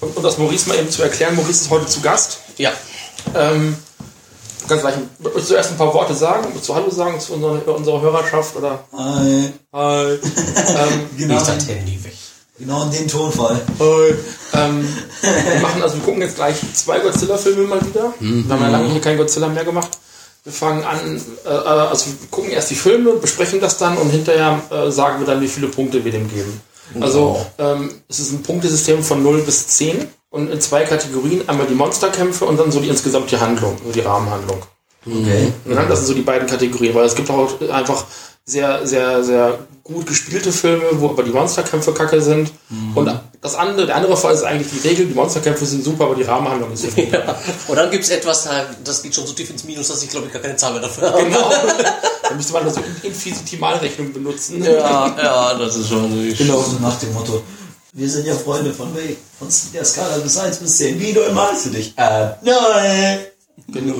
Und um das Maurice mal eben zu erklären, Maurice ist heute zu Gast. Ja. Ähm, kannst gleich willst du zuerst ein paar Worte sagen, willst du Hallo sagen zu unserer, unserer Hörerschaft oder? Hi. Hi. ähm, Genau, Handy weg. genau in den Tonfall. Hi. Ähm, wir machen also, wir gucken jetzt gleich zwei Godzilla-Filme mal wieder. Wir haben ja lange hier keinen Godzilla mehr gemacht. Wir fangen an, äh, äh, also wir gucken erst die Filme, besprechen das dann und hinterher äh, sagen wir dann, wie viele Punkte wir dem geben. Also ähm, es ist ein Punktesystem von 0 bis 10 und in zwei Kategorien, einmal die Monsterkämpfe und dann so die insgesamt die Handlung, so die Rahmenhandlung. Okay. Ja, das sind so die beiden Kategorien, weil es gibt auch einfach sehr, sehr, sehr gut gespielte Filme, wo aber die Monsterkämpfe kacke sind. Und das andere, der andere Fall ist eigentlich die Regel, die Monsterkämpfe sind super, aber die Rahmenhandlung ist nicht Ja. Und dann gibt es etwas, da- das geht schon so tief ins Minus, dass ich glaube ich gar keine Zahl mehr dafür habe. Genau. da müsste man also Infinitimalrechnung benutzen. Ja, ja, das ist schon nicht. Genau. So nach dem Motto, wir sind ja Freunde von Weg. Von der Skala bis 1 bis 10. Wie doll magst du dich? Äh, nein. Genau.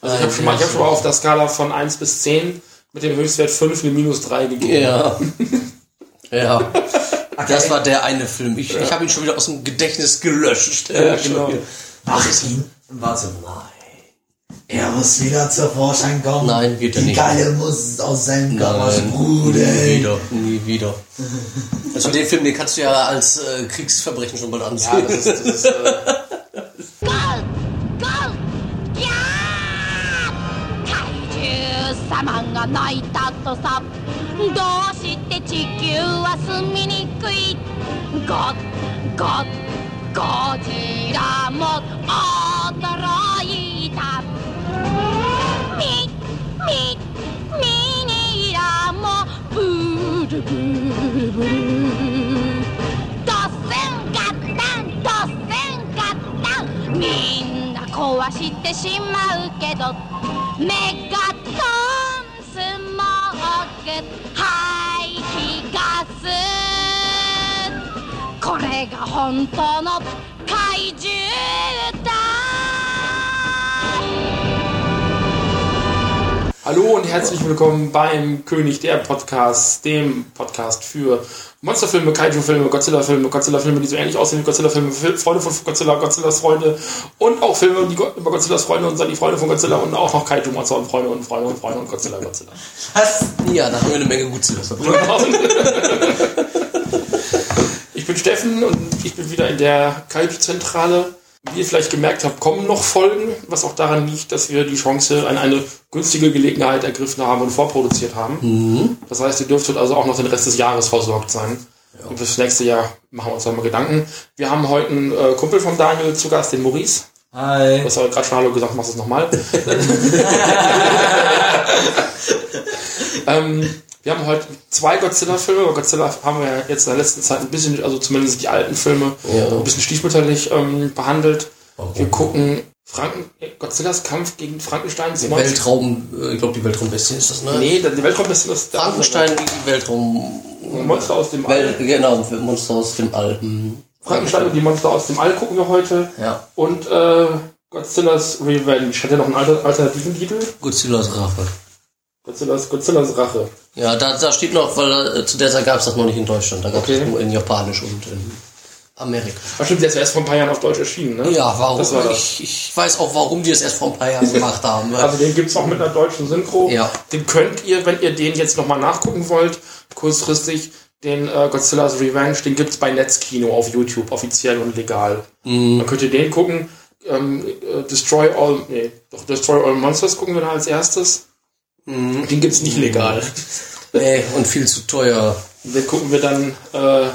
Also ich habe schon, mal- ich hab schon mal auf der Skala von 1 bis 10 mit dem Höchstwert 5 eine Minus 3 gegeben. Ja. Ja. Das war der eine Film. Ich, ich habe ihn schon wieder aus dem Gedächtnis gelöscht. Ja, genau. Mach ihn. Warte. Nein. Er muss wieder zur Vorschein kommen. Nein, wird er Die nicht. Galle muss aus seinem Körper Nein, nie sprudeln. wieder, nie wieder. Also den Film, den kannst du ja als äh, Kriegsverbrechen schon mal ansehen. Ja, das ist, das ist, äh, ゴーゴー地球は住みにくい。ゴゴゴジラも驚いた。ミミミニラもブルブルブル。ドッセンガッタンドッセンガッタンみんな壊してしまうけど。メガトンスモー。ク排気ガスこれが本当の怪獣だ。Hallo und herzlich willkommen beim König der Podcast, dem Podcast für Monsterfilme, Kaiju-Filme, Godzilla-Filme, Godzilla-Filme, die so ähnlich aussehen wie Godzilla-Filme, Fil- Freunde von Godzilla, Godzillas Freunde und auch Filme die über Godzillas Freunde und dann die Freunde von Godzilla und auch noch Kaiju-Monster und Freunde und Freunde und Freunde und Godzilla, Godzilla. Was? Ja, da haben wir eine Menge Godzillas. Ich bin Steffen und ich bin wieder in der Kaiju-Zentrale. Wie ihr vielleicht gemerkt habt, kommen noch Folgen, was auch daran liegt, dass wir die Chance an eine günstige Gelegenheit ergriffen haben und vorproduziert haben. Das heißt, ihr dürftet also auch noch den Rest des Jahres versorgt sein. Und fürs nächste Jahr machen wir uns nochmal Gedanken. Wir haben heute einen äh, Kumpel von Daniel zu Gast, den Maurice. Hi. Du hast aber gerade schon Hallo gesagt, machst es nochmal. ähm, wir haben heute zwei Godzilla-Filme. Bei Godzilla haben wir jetzt in der letzten Zeit ein bisschen, also zumindest die alten Filme, ein bisschen stiefmütterlich ähm, behandelt. Wir gucken Franken Godzillas Kampf gegen Frankenstein. Der Weltraum, äh, ich glaube die Weltraumbestie ist das, ne? Nee, die Weltraumbestie ist der Frankenstein gegen die Weltraum... Monster aus dem All. Wel genau, Monster aus dem All. Hm. Frankenstein und die Monster aus dem All gucken wir heute. Ja. Und äh, Godzillas Revenge. Hat ja noch einen alter, alternativen Titel? Godzillas Rache. Godzillas, Godzillas Rache. Ja, da, da steht noch, weil äh, zu der Zeit gab es das noch nicht in Deutschland. Da gab es Okay. nur in Japanisch und in Amerika. Ach stimmt, der ist erst vor ein paar Jahren auf Deutsch erschienen, ne? Ja, warum? Das war das. Ich, ich weiß auch, warum die es erst vor ein paar Jahren gemacht haben. Also den gibt's auch mit einer deutschen Synchro. Ja. Den könnt ihr, wenn ihr den jetzt nochmal nachgucken wollt, kurzfristig, den äh, Godzilla's Revenge, den gibt's bei Netzkino auf YouTube, offiziell und legal. Mhm. Dann könnt ihr den gucken. Ähm, äh, Destroy All, nee, doch Destroy All Monsters gucken wir da als erstes. Mhm. Den gibt's nicht legal. nee, und viel zu teuer. Den gucken wir dann, äh,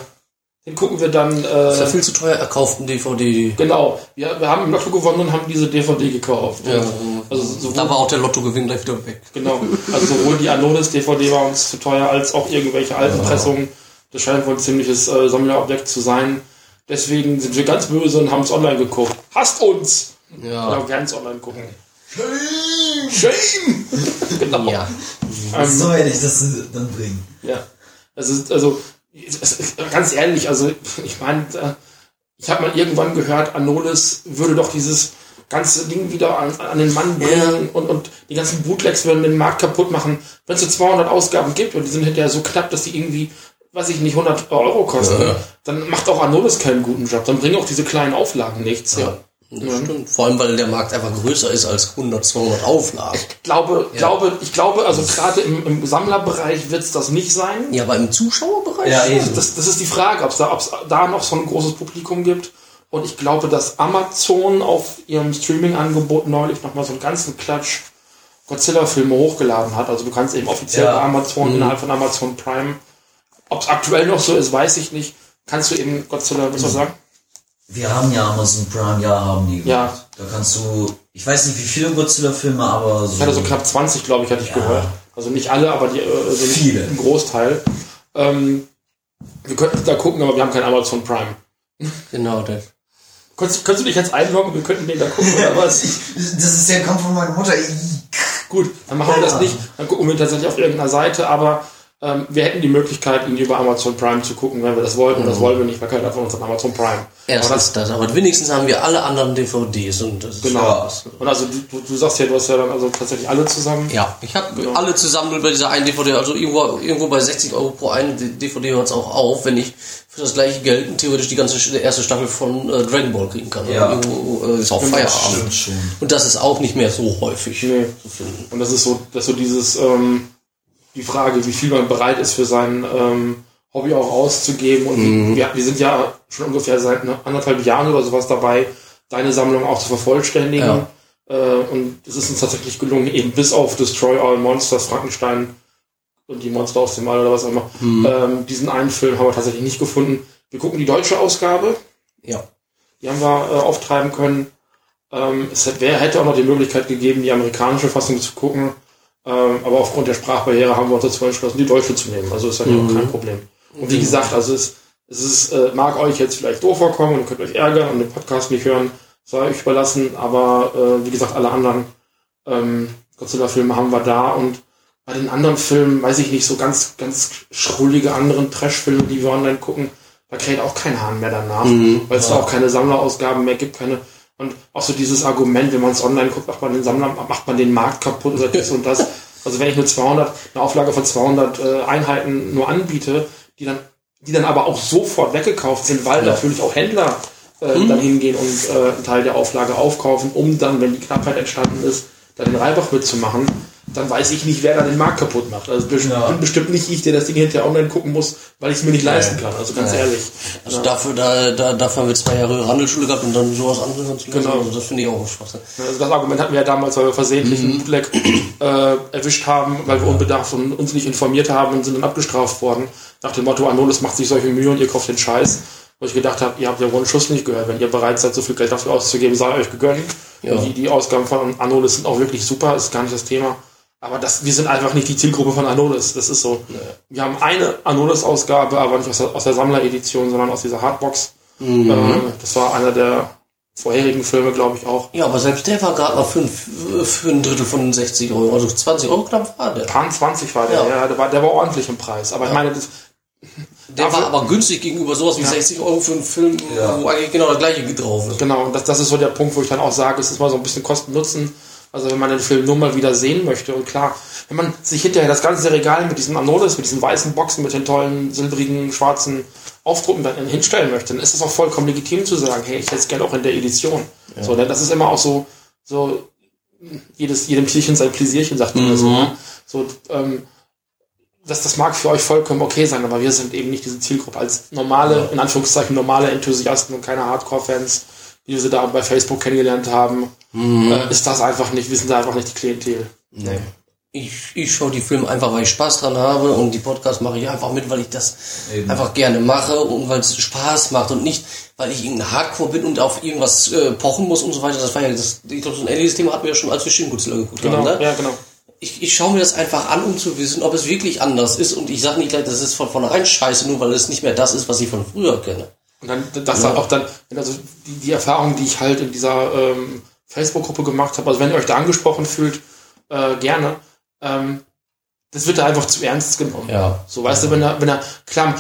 den gucken wir dann, Das ist ja äh, viel zu teuer erkauften DVD. genau. Wir, wir haben im Lotto gewonnen und haben diese DVD gekauft. Ja. Also sowohl Da war auch der Lottogewinn gleich wieder weg. Genau. Also sowohl die Anonis DVD war uns zu teuer, als auch irgendwelche alten Pressungen. Das scheint wohl ein ziemliches äh, Sammlerobjekt zu sein. Deswegen sind wir ganz böse und haben es online geguckt. Hasst uns! Ja. Oder werden es online gucken. Shame! genau. Ja. Ähm, So werde ich das dann bringen. ja. Also, ist, ganz ehrlich, also, ich meine, äh, ich habe mal irgendwann gehört, Anolis würde doch dieses ganze Ding wieder an, an den Mann bringen und, und die ganzen Bootlegs würden den Markt kaputt machen. Wenn es so 200 Ausgaben gibt und die sind hinterher so knapp, dass die irgendwie weiß ich nicht, 100 Euro kosten, Ja. dann macht auch Anolis keinen guten Job. Dann bringen auch diese kleinen Auflagen nichts. Ja. Das stimmt. Vor allem, weil der Markt einfach größer ist als 100, 200 Auflagen. Ich glaube, glaube, ich glaube, also gerade im, im Sammlerbereich wird es das nicht sein. Ja, aber im Zuschauerbereich? Ja, eben. Das, das ist die Frage, ob es da, ob's da noch so ein großes Publikum gibt. Und ich glaube, dass Amazon auf ihrem Streaming-Angebot neulich nochmal so einen ganzen Klatsch Godzilla-Filme hochgeladen hat. Also du kannst eben offiziell Ja. bei Amazon, innerhalb von Amazon Prime, ob es aktuell noch so ist, weiß ich nicht, kannst du eben Godzilla, was ich sagen? Wir haben ja Amazon Prime, ja, haben die. Ja. gemacht. Da kannst du, ich weiß nicht wie viele Godzilla-Filme, aber so. Ich hatte so knapp 20, glaube ich, hatte ich gehört. Also nicht alle, aber die, äh, also Viele. ein Großteil. Ähm, wir könnten da gucken, aber wir haben kein Amazon Prime. Genau, das. Könntest, könntest du dich jetzt einloggen, wir könnten den da gucken oder was? Das ist der Kampf von meiner Mutter. Gut, dann machen wir das nicht. Dann gucken wir tatsächlich auf irgendeiner Seite, aber ähm, wir hätten die Möglichkeit, ihn über Amazon Prime zu gucken, wenn wir das wollten. Und das wollen wir nicht, weil keiner von uns hat Amazon Prime. Erstens das, aber wenigstens haben wir alle anderen DVDs und das ist Genau. Und also du, du, sagst ja, du hast ja dann also tatsächlich alle zusammen. Ja, ich habe alle zusammen nur bei dieser einen DVD, also irgendwo, irgendwo bei 60 Euro pro eine DVD hört es auch auf, wenn ich für das gleiche Geld theoretisch die ganze erste Staffel von äh, Dragon Ball kriegen kann. Ja. Irgendwo äh, ist auch Feierabend. Stimmt schon. Und das ist auch nicht mehr so häufig Nee. zu finden. Und das ist so, das ist so dieses, ähm, die Frage, wie viel man bereit ist für sein ähm, Hobby auch auszugeben. Und wir, wir sind ja schon ungefähr seit ne- anderthalb Jahren oder sowas dabei, deine Sammlung auch zu vervollständigen. Äh, und es ist uns tatsächlich gelungen, eben bis auf Destroy All Monsters, Frankenstein und die Monster aus dem All oder was auch immer, ähm, diesen einen Film haben wir tatsächlich nicht gefunden. Wir gucken die deutsche Ausgabe, Ja. die haben wir äh, auftreiben können. Ähm, es hätte, hätte auch noch die Möglichkeit gegeben, die amerikanische Fassung zu gucken. Ähm, aber aufgrund der Sprachbarriere haben wir uns dazu entschlossen, die deutsche zu nehmen. Also ist ja auch kein Problem. Und wie gesagt, also es, es ist, äh, mag euch jetzt vielleicht doof vorkommen und könnt euch ärgern und den Podcast nicht hören, sei euch überlassen. Aber äh, wie gesagt, alle anderen ähm, Godzilla-Filme haben wir da und bei den anderen Filmen, weiß ich nicht, so ganz, ganz schrullige anderen Trash-Filme, die wir online gucken, da kräht auch kein Hahn mehr danach, weil es da auch keine Sammlerausgaben mehr gibt, keine und auch so dieses Argument, wenn man es online guckt, macht man den Sammler, macht man den Markt kaputt oder das und das. Also wenn ich nur 200, eine Auflage von 200 äh, Einheiten nur anbiete, die dann, die dann aber auch sofort weggekauft sind, weil natürlich auch Händler äh, dann hingehen und äh, einen Teil der Auflage aufkaufen, um dann, wenn die Knappheit entstanden ist, da den Reibach mitzumachen, dann weiß ich nicht, wer da den Markt kaputt macht. Also best- Ja. bestimmt nicht ich, der das Ding hinterher online gucken muss, weil ich es mir nicht leisten kann. Also ganz ehrlich. Also dafür, da, da, dafür haben wir zwei Jahre Handelsschule gehabt und dann sowas anderes anzulassen. Genau. Also das finde ich auch Spaß. Also das Argument hatten wir ja damals, weil wir versehentlich einen Bootleg äh, erwischt haben, weil wir unbedacht und uns nicht informiert haben und sind dann abgestraft worden. Nach dem Motto, Anolis macht sich solche Mühe und ihr kauft den Scheiß. Wo ich gedacht habe, ihr habt ja wohl einen Schuss nicht gehört. Wenn ihr bereit seid, so viel Geld dafür auszugeben, sei euch gegönnt. Ja. Die, die Ausgaben von Anolis sind auch wirklich super, ist gar nicht das Thema. Aber das, wir sind einfach nicht die Zielgruppe von Anolis. Das ist so. Wir haben eine Anolis-Ausgabe, aber nicht aus der, aus der Sammleredition, sondern aus dieser Hardbox. Mhm. Äh, das war einer der vorherigen Filme, glaube ich, auch. Ja, aber selbst der war gerade mal für, ein- für ein Drittel von 60 Euro. Also 20 Euro knapp war der. Pan 20 war der, Ja. ja, der, war, der war ordentlich im Preis. Aber ich meine, das, Der war aber günstig gegenüber sowas wie 60 Euro für einen Film, Ja. wo eigentlich genau das gleiche drauf ist. genau, und das, das ist so der Punkt, wo ich dann auch sage, es ist mal so ein bisschen Kosten-Nutzen. Also wenn man den Film nur mal wieder sehen möchte und klar, wenn man sich hinterher das ganze Regal mit diesen Anolis, mit diesen weißen Boxen, mit den tollen silbrigen, schwarzen Aufdrucken dann hinstellen möchte, dann ist es auch vollkommen legitim zu sagen, hey, ich hätte es gerne auch in der Edition. So, denn das ist immer auch so, so jedes, jedem Tierchen sein Pläsierchen, sagt man so. ne? So, ähm, das, das mag für euch vollkommen okay sein, aber wir sind eben nicht diese Zielgruppe. Als normale, in Anführungszeichen, normale Enthusiasten und keine Hardcore-Fans, die wir sie da bei Facebook kennengelernt haben, äh, ist das einfach nicht, wir sind da einfach nicht die Klientel. Nee. Ich, ich schaue die Filme einfach, weil ich Spaß dran habe und die Podcasts mache ich einfach mit, weil ich das Eben. einfach gerne mache und weil es Spaß macht und nicht, weil ich irgendein Hardcore bin und auf irgendwas äh, pochen muss und so weiter. Das war ja das, ich glaube, so ein ähnliches Thema hatten wir ja schon, als wir Shin Godzilla geguckt Genau, haben. Ne? ja, genau. Ich, ich schaue mir das einfach an, um zu wissen, ob es wirklich anders ist und ich sage nicht gleich, das ist von vornherein scheiße, nur weil es nicht mehr das ist, was ich von früher kenne. Und dann, das dann auch dann, wenn also die, die Erfahrung, die ich halt in dieser ähm, Facebook-Gruppe gemacht habe, also wenn ihr euch da angesprochen fühlt, äh, gerne, ähm, das wird da einfach zu ernst genommen. Ja. So, weißt du, wenn er, wenn er, klar,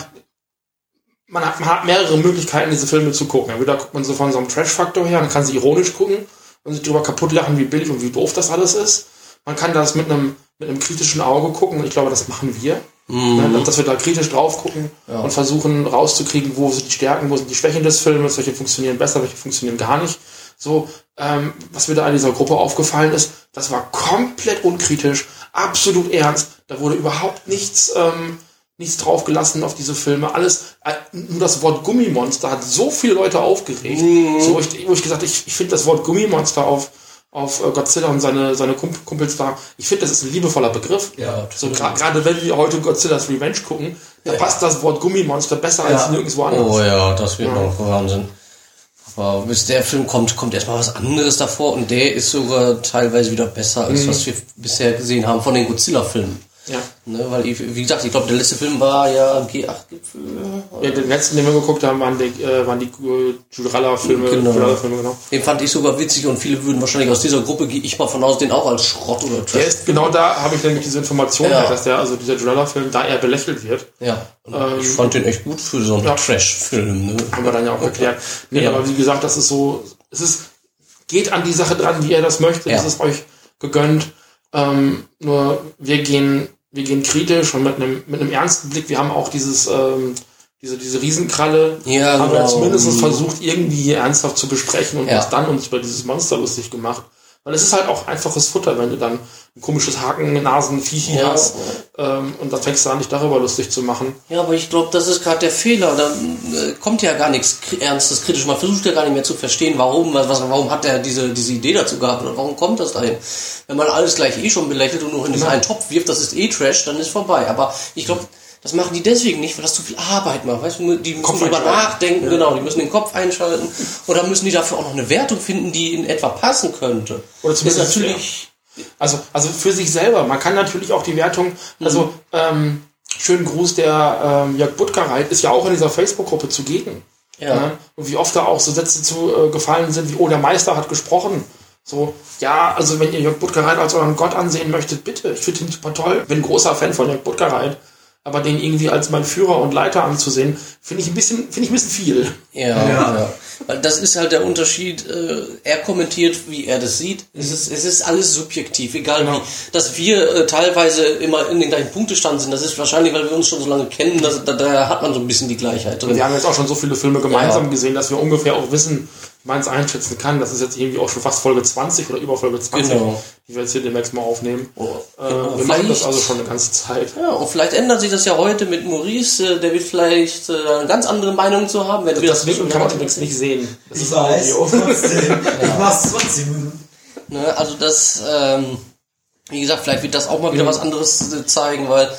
man hat, man hat mehrere Möglichkeiten, diese Filme zu gucken. Entweder guckt man so von so einem Trash-Faktor her, man kann sie ironisch gucken und sich darüber kaputt lachen, wie billig und wie doof das alles ist. Man kann das mit einem, mit einem kritischen Auge gucken und ich glaube, das machen wir. Ne, dass wir da kritisch drauf gucken und versuchen rauszukriegen, wo sind die Stärken, wo sind die Schwächen des Filmes, welche funktionieren besser, welche funktionieren gar nicht. So, ähm, was mir da in dieser Gruppe aufgefallen ist, das war komplett unkritisch, absolut ernst. Da wurde überhaupt nichts, ähm, nichts draufgelassen auf diese Filme. Alles, äh, nur das Wort Gummimonster hat so viele Leute aufgeregt. So, wo ich, wo ich gesagt, ich, ich finde das Wort Gummimonster auf, auf äh, Godzilla und seine, seine Kump- Kumpels da, ich finde, das ist ein liebevoller Begriff. Ja, so gerade wenn wir heute Godzilla's Revenge gucken, da passt das Wort Gummimonster besser als nirgendwo anders. Oh ja, das wird noch Wahnsinn. Aber bis der Film kommt, kommt erstmal was anderes davor und der ist sogar teilweise wieder besser, als was wir bisher gesehen haben von den Godzilla-Filmen. Ja. Ne, weil ich, wie gesagt, ich glaube, der letzte Film war ja G8-Gipfel. Ja, den letzten, den wir geguckt haben, waren die, äh, waren die äh, Juralla-Filme. Genau. Juralla-Filme, genau. Den fand ich sogar witzig und viele würden wahrscheinlich aus dieser Gruppe, gehe ich mal von aus, den auch als Schrott oder Der Trash. ist, genau da habe ich nämlich diese Information, Ja. dass der, also dieser Juralla-Film, da eher belächelt wird. Ja, und ich fand den echt gut für so einen Ja. Trash-Film. Ne? Haben wir dann ja auch erklärt. Nee, Ja. aber wie gesagt, das ist so, es ist, geht an die Sache dran, wie ihr das möchtet. Es ist euch gegönnt. Ähm, nur wir gehen, wir gehen kritisch und mit einem, mit einem ernsten Blick. Wir haben auch dieses, ähm, diese, diese Riesenkralle. Ja, haben wir genau. zumindest Mhm. versucht, irgendwie ernsthaft zu besprechen und Ja. uns dann uns über dieses Monster lustig gemacht. Weil es ist halt auch einfaches Futter, wenn du dann ein komisches Haken-Nasen-Viechi Ja. hast ähm, und dann fängst du an, dich darüber lustig zu machen. Ja, aber ich glaube, das ist gerade der Fehler. Da äh, kommt ja gar nichts Ernstes, Kritisch. Man versucht ja gar nicht mehr zu verstehen, warum, was, warum hat er diese, diese Idee dazu gehabt oder warum kommt das dahin. Wenn man alles gleich eh schon belächelt und nur in diesen einen Topf wirft, das ist eh Trash, dann ist vorbei. Aber ich glaube, das machen die deswegen nicht, weil das zu viel Arbeit macht. Weißt du, die müssen Kopf drüber nachdenken, genau, die müssen den Kopf einschalten dann müssen die dafür auch noch eine Wertung finden, die in etwa passen könnte. Oder ist zumindest natürlich Also, also für sich selber. Man kann natürlich auch die Wertung, also ähm, schönen Gruß, der ähm, Jörg Buttgereit ist ja auch in dieser Facebook-Gruppe zugegen. Ja. Ne? Und wie oft da auch so Sätze zu äh, gefallen sind, wie, oh, der Meister hat gesprochen. So, ja, also wenn ihr Jörg Buttgereit als euren Gott ansehen möchtet, bitte. Ich finde ihn super toll. Bin großer Fan von Jörg Buttgereit. Aber den irgendwie als mein Führer und Leiter anzusehen, finde ich ein bisschen, finde ich ein bisschen viel. Ja, ja. Weil das ist halt der Unterschied. Äh, er kommentiert, wie er das sieht. Es ist, es ist alles subjektiv, egal Genau. wie. Dass wir äh, teilweise immer in den gleichen Punktestand sind, das ist wahrscheinlich, weil wir uns schon so lange kennen, dass, da, da hat man so ein bisschen die Gleichheit drin. Wir haben jetzt auch schon so viele Filme gemeinsam Ja. gesehen, dass wir ungefähr auch wissen, es einschätzen kann. Das ist jetzt irgendwie auch schon fast Folge 20 oder über Folge 20, Genau. die wir jetzt hier demnächst mal aufnehmen. Oh, äh, genau. wir machen das also schon eine ganze Zeit. Ja, und vielleicht ändert sich das ja heute mit Maurice, äh, der wird vielleicht äh, eine ganz andere Meinung zu haben, wenn wir Das Winken kann man übrigens nicht sehen. Das Ich ist weiß, trotzdem. Ich mach's trotzdem. Ne, also das, ähm, wie gesagt, vielleicht wird das auch mal wieder was anderes äh, zeigen, weil,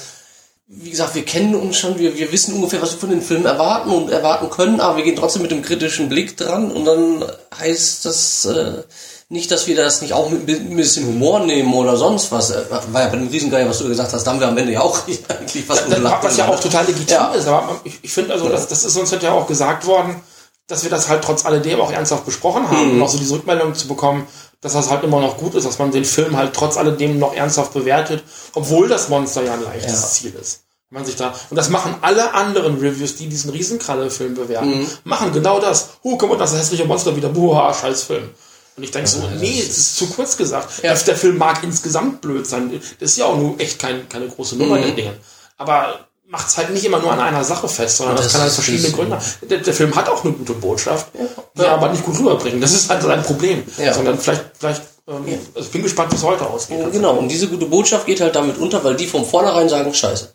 wie gesagt, wir kennen uns schon, wir, wir wissen ungefähr, was wir von den Filmen erwarten und erwarten können, aber wir gehen trotzdem mit dem kritischen Blick dran und dann heißt das äh, nicht, dass wir das nicht auch mit ein bisschen Humor nehmen oder sonst was. Äh, War ja bei dem Riesengeier, was du gesagt hast, da haben wir am Ende ja auch eigentlich fast Das, gelacht. was ja auch total legitim Ja. ist. Aber ich, ich finde also, das, das ist uns heute ja auch gesagt worden, dass wir das halt trotz alledem auch ernsthaft besprochen haben Mhm. und auch so diese Rückmeldung zu bekommen, dass das halt immer noch gut ist, dass man den Film halt trotz alledem noch ernsthaft bewertet, obwohl das Monster ja ein leichtes Ja. Ziel ist. Wenn Man sich da, und das machen alle anderen Reviews, die diesen Riesenkralle-Film bewerten, Mhm. machen genau das. Oh, guck mal, das hässliche Monster wieder. Buha, scheiß Film. Und ich denke so, nee, es ist zu kurz gesagt. Ja. Der, Film mag insgesamt blöd sein. Das ist ja auch nur echt kein, keine große Nummer, Mhm. der Dinge. Aber macht es halt nicht immer nur an einer Sache fest, sondern das, Das kann halt verschiedene Gründe. Der, der Film hat auch eine gute Botschaft, die er aber nicht gut rüberbringen. Das ist halt sein Problem. Ja. Sondern vielleicht, vielleicht, ähm, also ich bin gespannt, wie es heute ausgeht. Ja, Genau, und diese gute Botschaft geht halt damit unter, weil die von vornherein sagen, scheiße.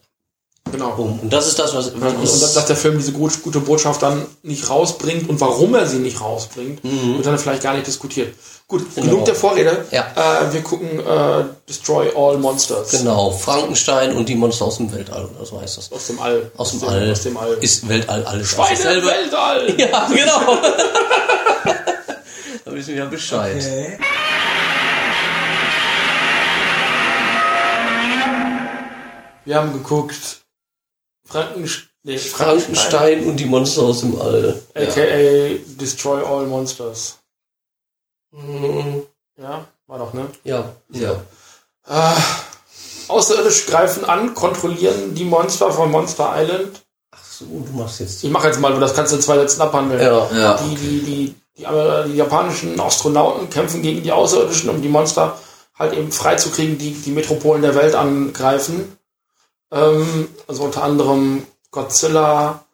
Genau. Und das ist das, was... Und dass, dass der Film diese gut, gute Botschaft dann nicht rausbringt und warum er sie nicht rausbringt, wird dann vielleicht gar nicht diskutiert. Gut, genug der Vorrede. Ja. Äh, wir gucken äh, Destroy All Monsters. Genau, Frankenstein und die Monster aus dem Weltall, oder so heißt das. Aus dem All. Aus dem All. Aus dem All. Ist Weltall alles Schweine dasselbe. Weltall! Ja, genau. da wissen wir ja Bescheid. Okay. Wir haben geguckt Frankenstein, nee, Frankenstein und die Monster aus dem All. aka Destroy All Monsters. Mhm. Ja, war doch, ne? Ja, ja. Außerirdisch greifen an, kontrollieren die Monster von Monster Island. Ach so, du machst jetzt. Ich mache jetzt mal, das kannst du in zwei Sätzen abhandeln. Ja, Ja. Die, die, die, die, Amer- die japanischen Astronauten kämpfen gegen die Außerirdischen, um die Monster halt eben freizukriegen, die die Metropolen der Welt angreifen. Ähm, also unter anderem Godzilla,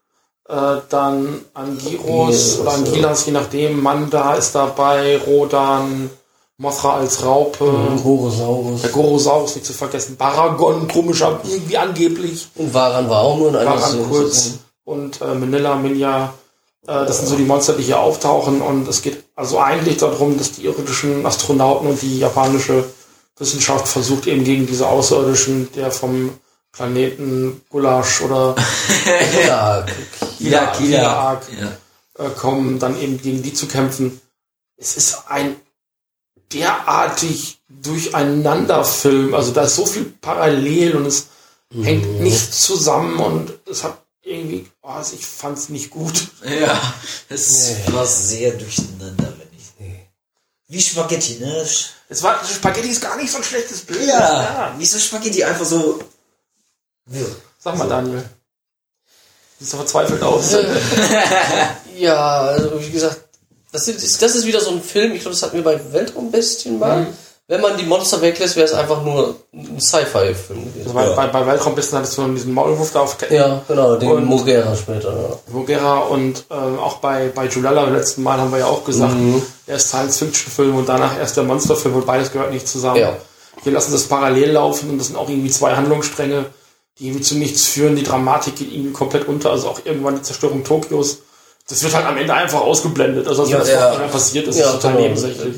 äh, dann Angiros oder Angilas, je nachdem. Manda ist dabei, Rodan, Mothra als Raupe. Gorosaurus. Der Gorosaurus nicht zu vergessen. Baragon, komischer, irgendwie angeblich. Und Varan war auch nur in einer zu kurz sehen. und äh, Manila, Minja. Äh, das sind so die Monster, die hier auftauchen. Und es geht also eigentlich darum, dass die irdischen Astronauten und die japanische Wissenschaft versucht eben gegen diese Außerirdischen, der vom Planeten Gulasch oder Ja, Kila, Kila. Ja. äh, kommen, dann eben gegen die zu kämpfen. Es ist ein derartig durcheinander Film. Also da ist so viel parallel und es hängt nicht zusammen und es hat irgendwie, oh, also ich fand es nicht gut. Ja, es war sehr durcheinander, wenn ich. Wie Spaghetti, ne? Es war, Spaghetti ist gar nicht so ein schlechtes Bild. Ja, wie so Spaghetti einfach so. Wirr. Sag mal, Daniel. Siehst du verzweifelt aus. Ja, also wie gesagt, das ist, das ist wieder so ein Film, ich glaube, das hatten wir bei Weltraumbestien mal. Mhm. Wenn man die Monster weglässt, wäre es einfach nur ein Sci-Fi-Film gewesen. Also bei, bei, bei Weltraumbissen hattest du diesen Maulwurf da auf Ketten. Ja, genau, den Und- Mogera später. Ja. Vogera und äh, auch bei, bei Julala beim letzten Mal haben wir ja auch gesagt, Mhm. erst Science-Fiction-Film und danach erst der Monsterfilm und beides gehört nicht zusammen. Ja. Wir lassen das parallel laufen und das sind auch irgendwie zwei Handlungsstränge, die irgendwie zu nichts führen. Die Dramatik geht irgendwie komplett unter, also auch irgendwann die Zerstörung Tokios. Das wird halt am Ende einfach ausgeblendet. Also, Ja, was ja. vorher passiert ist, Ja, ist total genau. nebensächlich.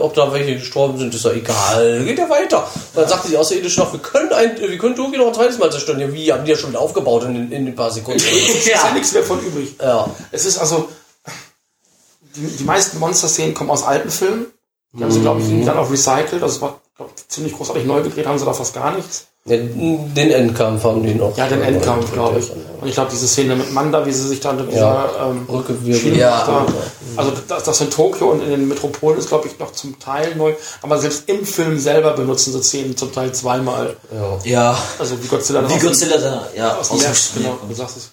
Ob da welche gestorben sind, ist ja egal. Geht ja weiter. Dann sagte die Außerirdische noch, wir können ein, wir können Tokio noch ein zweites Mal zerstören. Ja, wie? Haben die ja schon wieder aufgebaut in, in ein paar Sekunden. Es ist ja nichts mehr von übrig. ja. Es ist also, die, die meisten Monster-Szenen kommen aus alten Filmen. Die haben sie, glaube ich, dann auch recycelt. Also, es war glaub, ziemlich großartig neu gedreht, haben sie da fast gar nichts. Den, den Endkampf haben die noch. Ja, den Endkampf, glaube ich. Und ich glaube, diese Szene mit Manda, wie sie sich dann in dieser Ja. ähm, Rückgewirbelt. Schiene Ja. da, also das, das in Tokio und in den Metropolen ist, glaube ich, noch zum Teil neu. Aber selbst im Film selber benutzen sie Szenen zum Teil zweimal. Ja. Ja. Also wie Godzilla dann Wie Godzilla da, ja, aus dem aus dem genau, du sagst es.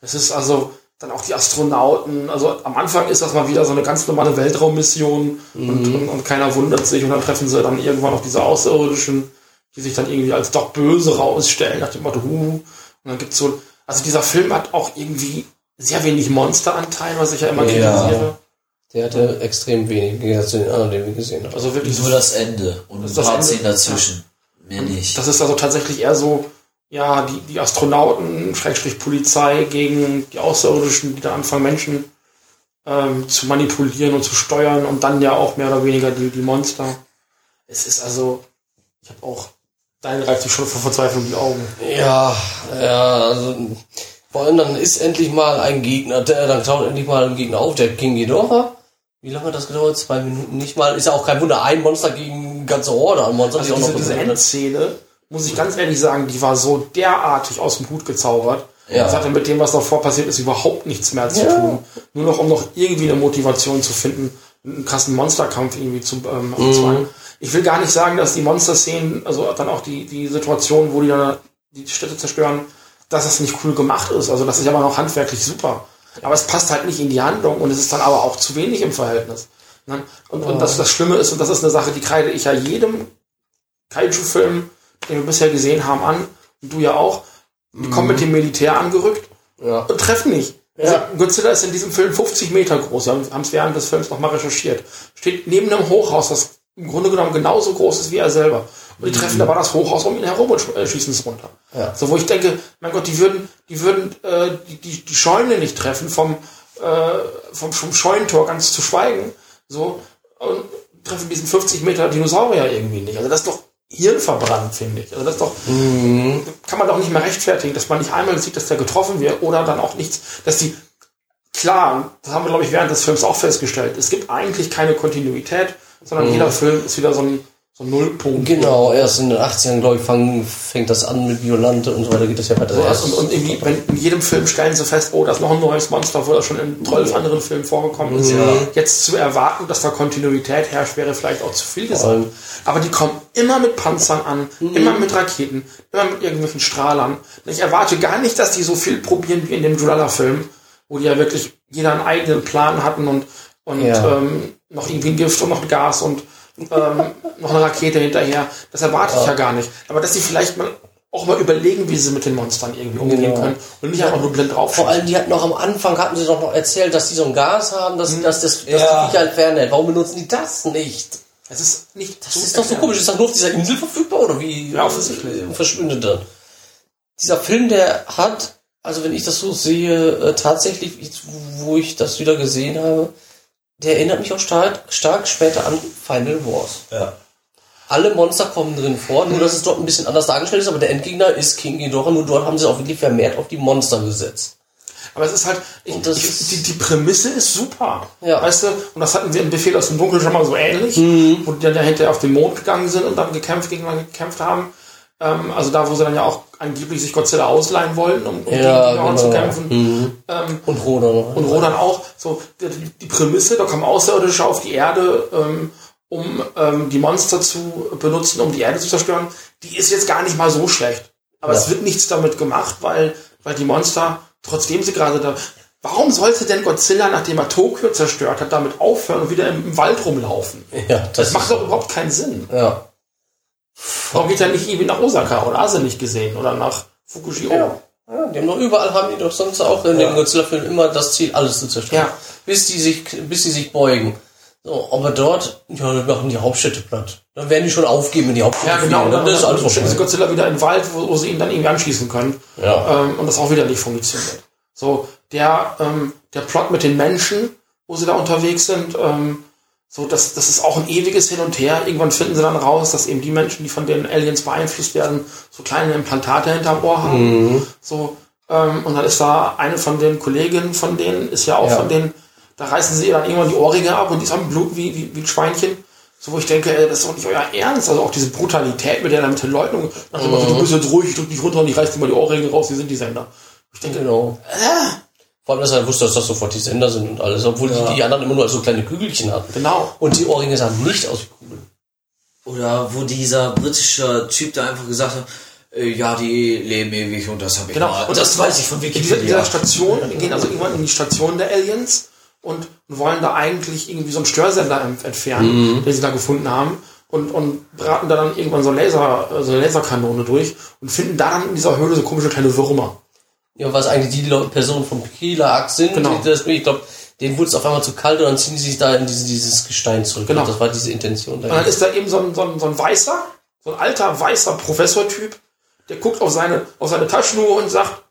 Es ist also dann auch die Astronauten. Also am Anfang ist das mal wieder so eine ganz normale Weltraummission und, und, und keiner wundert sich und dann treffen sie dann irgendwann auf diese Außerirdischen, die sich dann irgendwie als doch böse rausstellen, nach dem Motto, hu. Und dann gibt's so, also dieser Film hat auch irgendwie sehr wenig Monsteranteil, was ich ja immer Ja. kritisiere. Der hatte extrem wenig, im Gegensatz zu den anderen, die wir gesehen haben. Also wirklich Nur das Ende und ein paar Ende. Szenen dazwischen. Mehr nicht. Das ist also tatsächlich eher so, ja, die, die Astronauten, Schrägstrich Polizei gegen die Außerirdischen, die da anfangen, Menschen ähm, zu manipulieren und zu steuern und dann ja auch mehr oder weniger die, die Monster. Es ist also, ich habe auch, dein reicht sich schon vor Verzweiflung die Augen. Ja, ja, also vor allem dann ist endlich mal ein Gegner, der, dann taucht endlich mal ein Gegner auf, der King Ghidorah. Wie lange hat das gedauert? Zwei Minuten nicht mal. Ist ja auch kein Wunder, ein Monster gegen eine ganze Horde an Monstern. Also die auch diese, noch diese Endszene, muss ich ganz ehrlich sagen, die war so derartig aus dem Hut gezaubert. Ja. Das hatte mit dem, was davor passiert ist, überhaupt nichts mehr zu Ja. tun. Nur noch, um noch irgendwie eine Motivation zu finden, einen krassen Monsterkampf irgendwie zu ähm, Mhm. Ich will gar nicht sagen, dass die Monster-Szenen, also dann auch die, die Situation, wo die dann die Städte zerstören, dass das nicht cool gemacht ist. Also das ist ja immer noch handwerklich super. Aber es passt halt nicht in die Handlung und es ist dann aber auch zu wenig im Verhältnis. Ne? Und, und das, das Schlimme ist, und das ist eine Sache, die kreide ich ja jedem Kaiju-Film, den wir bisher gesehen haben, an, und du ja auch, die kommen mit dem Militär angerückt Ja. und treffen nicht. Also Godzilla ist in diesem Film 50 Meter groß. Wir haben es während des Films nochmal recherchiert. Steht neben einem Hochhaus, das im Grunde genommen genauso groß ist wie er selber. Und die treffen aber das Hochhaus um ihn herum und äh, schießen es runter. Ja. So, wo ich denke, mein Gott, die würden, die würden äh, die, die, die Scheune nicht treffen, vom, äh, vom, vom Scheunentor ganz zu schweigen. So, und treffen diesen 50 Meter Dinosaurier irgendwie nicht. Also das ist doch hirnverbrannt, finde ich. Also das ist doch, kann man doch nicht mehr rechtfertigen, dass man nicht einmal sieht, dass der getroffen wird oder dann auch nichts, dass die, klar, das haben wir, glaube ich, während des Films auch festgestellt, es gibt eigentlich keine Kontinuität, sondern jeder Film ist wieder so ein, so ein Nullpunkt. Genau, erst in den 80ern, glaube ich, fang, fängt das an mit Violante und so weiter, geht das ja weiter. So, Erst- und, und irgendwie, wenn in jedem Film stellen sie fest, oh, da ist noch ein neues Monster, wo das schon in zwölf anderen Filmen vorgekommen ist. Jetzt zu erwarten, dass da Kontinuität herrscht, wäre vielleicht auch zu viel gesagt. allem- Aber die kommen immer mit Panzern an, immer mit Raketen, immer mit irgendwelchen Strahlern. Ich erwarte gar nicht, dass die so viel probieren wie in dem Julala-Film, wo die ja wirklich jeder einen eigenen Plan hatten und, und Ja. ähm, noch irgendwie ein Gift und noch ein Gas und ähm, noch eine Rakete hinterher. Das erwarte ich ja gar nicht. Aber dass sie vielleicht mal auch mal überlegen, wie sie mit den Monstern irgendwie umgehen Genau. können und nicht einfach nur blind drauf. Vor allem, die hatten noch am Anfang, hatten sie doch noch erzählt, dass die so ein Gas haben, dass, dass, das, dass Ja. die Viecher entfernen. Warum benutzen die das nicht? Es ist nicht Das ist doch so komisch. Ist das nur auf dieser Insel verfügbar oder wie Ja, offensichtlich. äh, verschwindet dann? Dieser Film, der hat, also wenn ich das so sehe, äh, tatsächlich, wo ich das wieder gesehen habe, der erinnert mich auch stark, stark später an Final Wars. Ja. Alle Monster kommen drin vor, nur dass es dort ein bisschen anders dargestellt ist, aber der Endgegner ist King Ghidorah, nur dort haben sie auch wirklich vermehrt auf die Monster gesetzt. Aber es ist halt, ich, ich, die, die Prämisse ist super. Ja. Weißt du, und das hatten wir im Befehl aus dem Dunkeln schon mal so ähnlich, Mhm. wo die dann dahinter auf den Mond gegangen sind und dann gekämpft, gegeneinander gekämpft haben. Ähm, also da, wo sie dann ja auch angeblich sich Godzilla ausleihen wollten, um, um Ja, gegen Ghidorah genau. zu kämpfen. Ähm, Und Rodan. und Rodan auch. So, die, die Prämisse, da kommen Außerirdische auf die Erde, ähm, um ähm, die Monster zu benutzen, um die Erde zu zerstören, die ist jetzt gar nicht mal so schlecht. Aber Ja. es wird nichts damit gemacht, weil, weil die Monster, trotzdem sie gerade da. Warum sollte denn Godzilla, nachdem er Tokio zerstört hat, damit aufhören und wieder im, im Wald rumlaufen? Ja, Das, das, macht doch überhaupt keinen Sinn. ja. Warum geht er nicht irgendwie nach Osaka oder du nicht gesehen? Oder nach Fukushima? Ja. Ja, die haben doch überall haben die doch sonst auch in den Godzilla-Filmen immer das Ziel, alles zu zerstören. Ja. Bis die sich, bis die sich beugen. So, aber dort, ja, wir machen die Hauptstädte platt. Dann werden die schon aufgeben, wenn die Hauptstädte Ja, genau. fliegen. Dann, das ist alles dann schicken sie. Godzilla wieder in den Wald, wo, wo sie ihn dann irgendwie anschließen können. Ja. Ähm, und das auch wieder nicht funktioniert. So, der, ähm, der Plot mit den Menschen, wo sie da unterwegs sind, ähm, so, das, das ist auch ein ewiges Hin und Her. Irgendwann finden sie dann raus, dass eben die Menschen, die von den Aliens beeinflusst werden, so kleine Implantate hinterm Ohr haben. So, ähm, und dann ist da eine von den Kolleginnen von denen, ist ja auch Ja. von denen, da reißen sie ihr dann irgendwann die Ohrringe ab und die ist am Blut wie, wie, wie ein Schweinchen. So, wo ich denke, ey, das ist doch nicht euer Ernst. Also auch diese Brutalität, mit der er mit den Leuten, nach dem Motto, du bist jetzt ruhig, ich drück dich runter und ich reiß dir mal die Ohrringe raus, die sind die Sender. Ich denke, Genau. Vor allem, dass er wusste, dass das sofort die Sender sind und alles, obwohl die, die anderen immer nur als so kleine Kügelchen hatten. genau. Und die Ohrringe sahen nicht aus wie Kugeln. Oder wo dieser britische Typ da einfach gesagt hat, äh, ja, die leben ewig und das habe ich Genau. mal. Und das weiß ich von In dieser, Wikipedia. dieser Station, die gehen also irgendwann in die Station der Aliens und, wollen da eigentlich irgendwie so einen Störsender ent- entfernen, den sie da gefunden haben. Und, und braten da dann irgendwann so, Laser, so eine Laserkanone durch und finden da dann in dieser Höhle so komische kleine Würmer. Ja, was eigentlich die Leute- Personen vom Kieler sind. Genau. Das, ich glaube, denen wurde es auf einmal zu kalt und dann ziehen die sich da in diese, dieses Gestein zurück. Genau. Das war diese Intention Und dann dahinter. ist da eben so ein, so ein, so ein weißer, so ein alter weißer Professortyp, der guckt auf seine, auf seine Taschenuhr und sagt,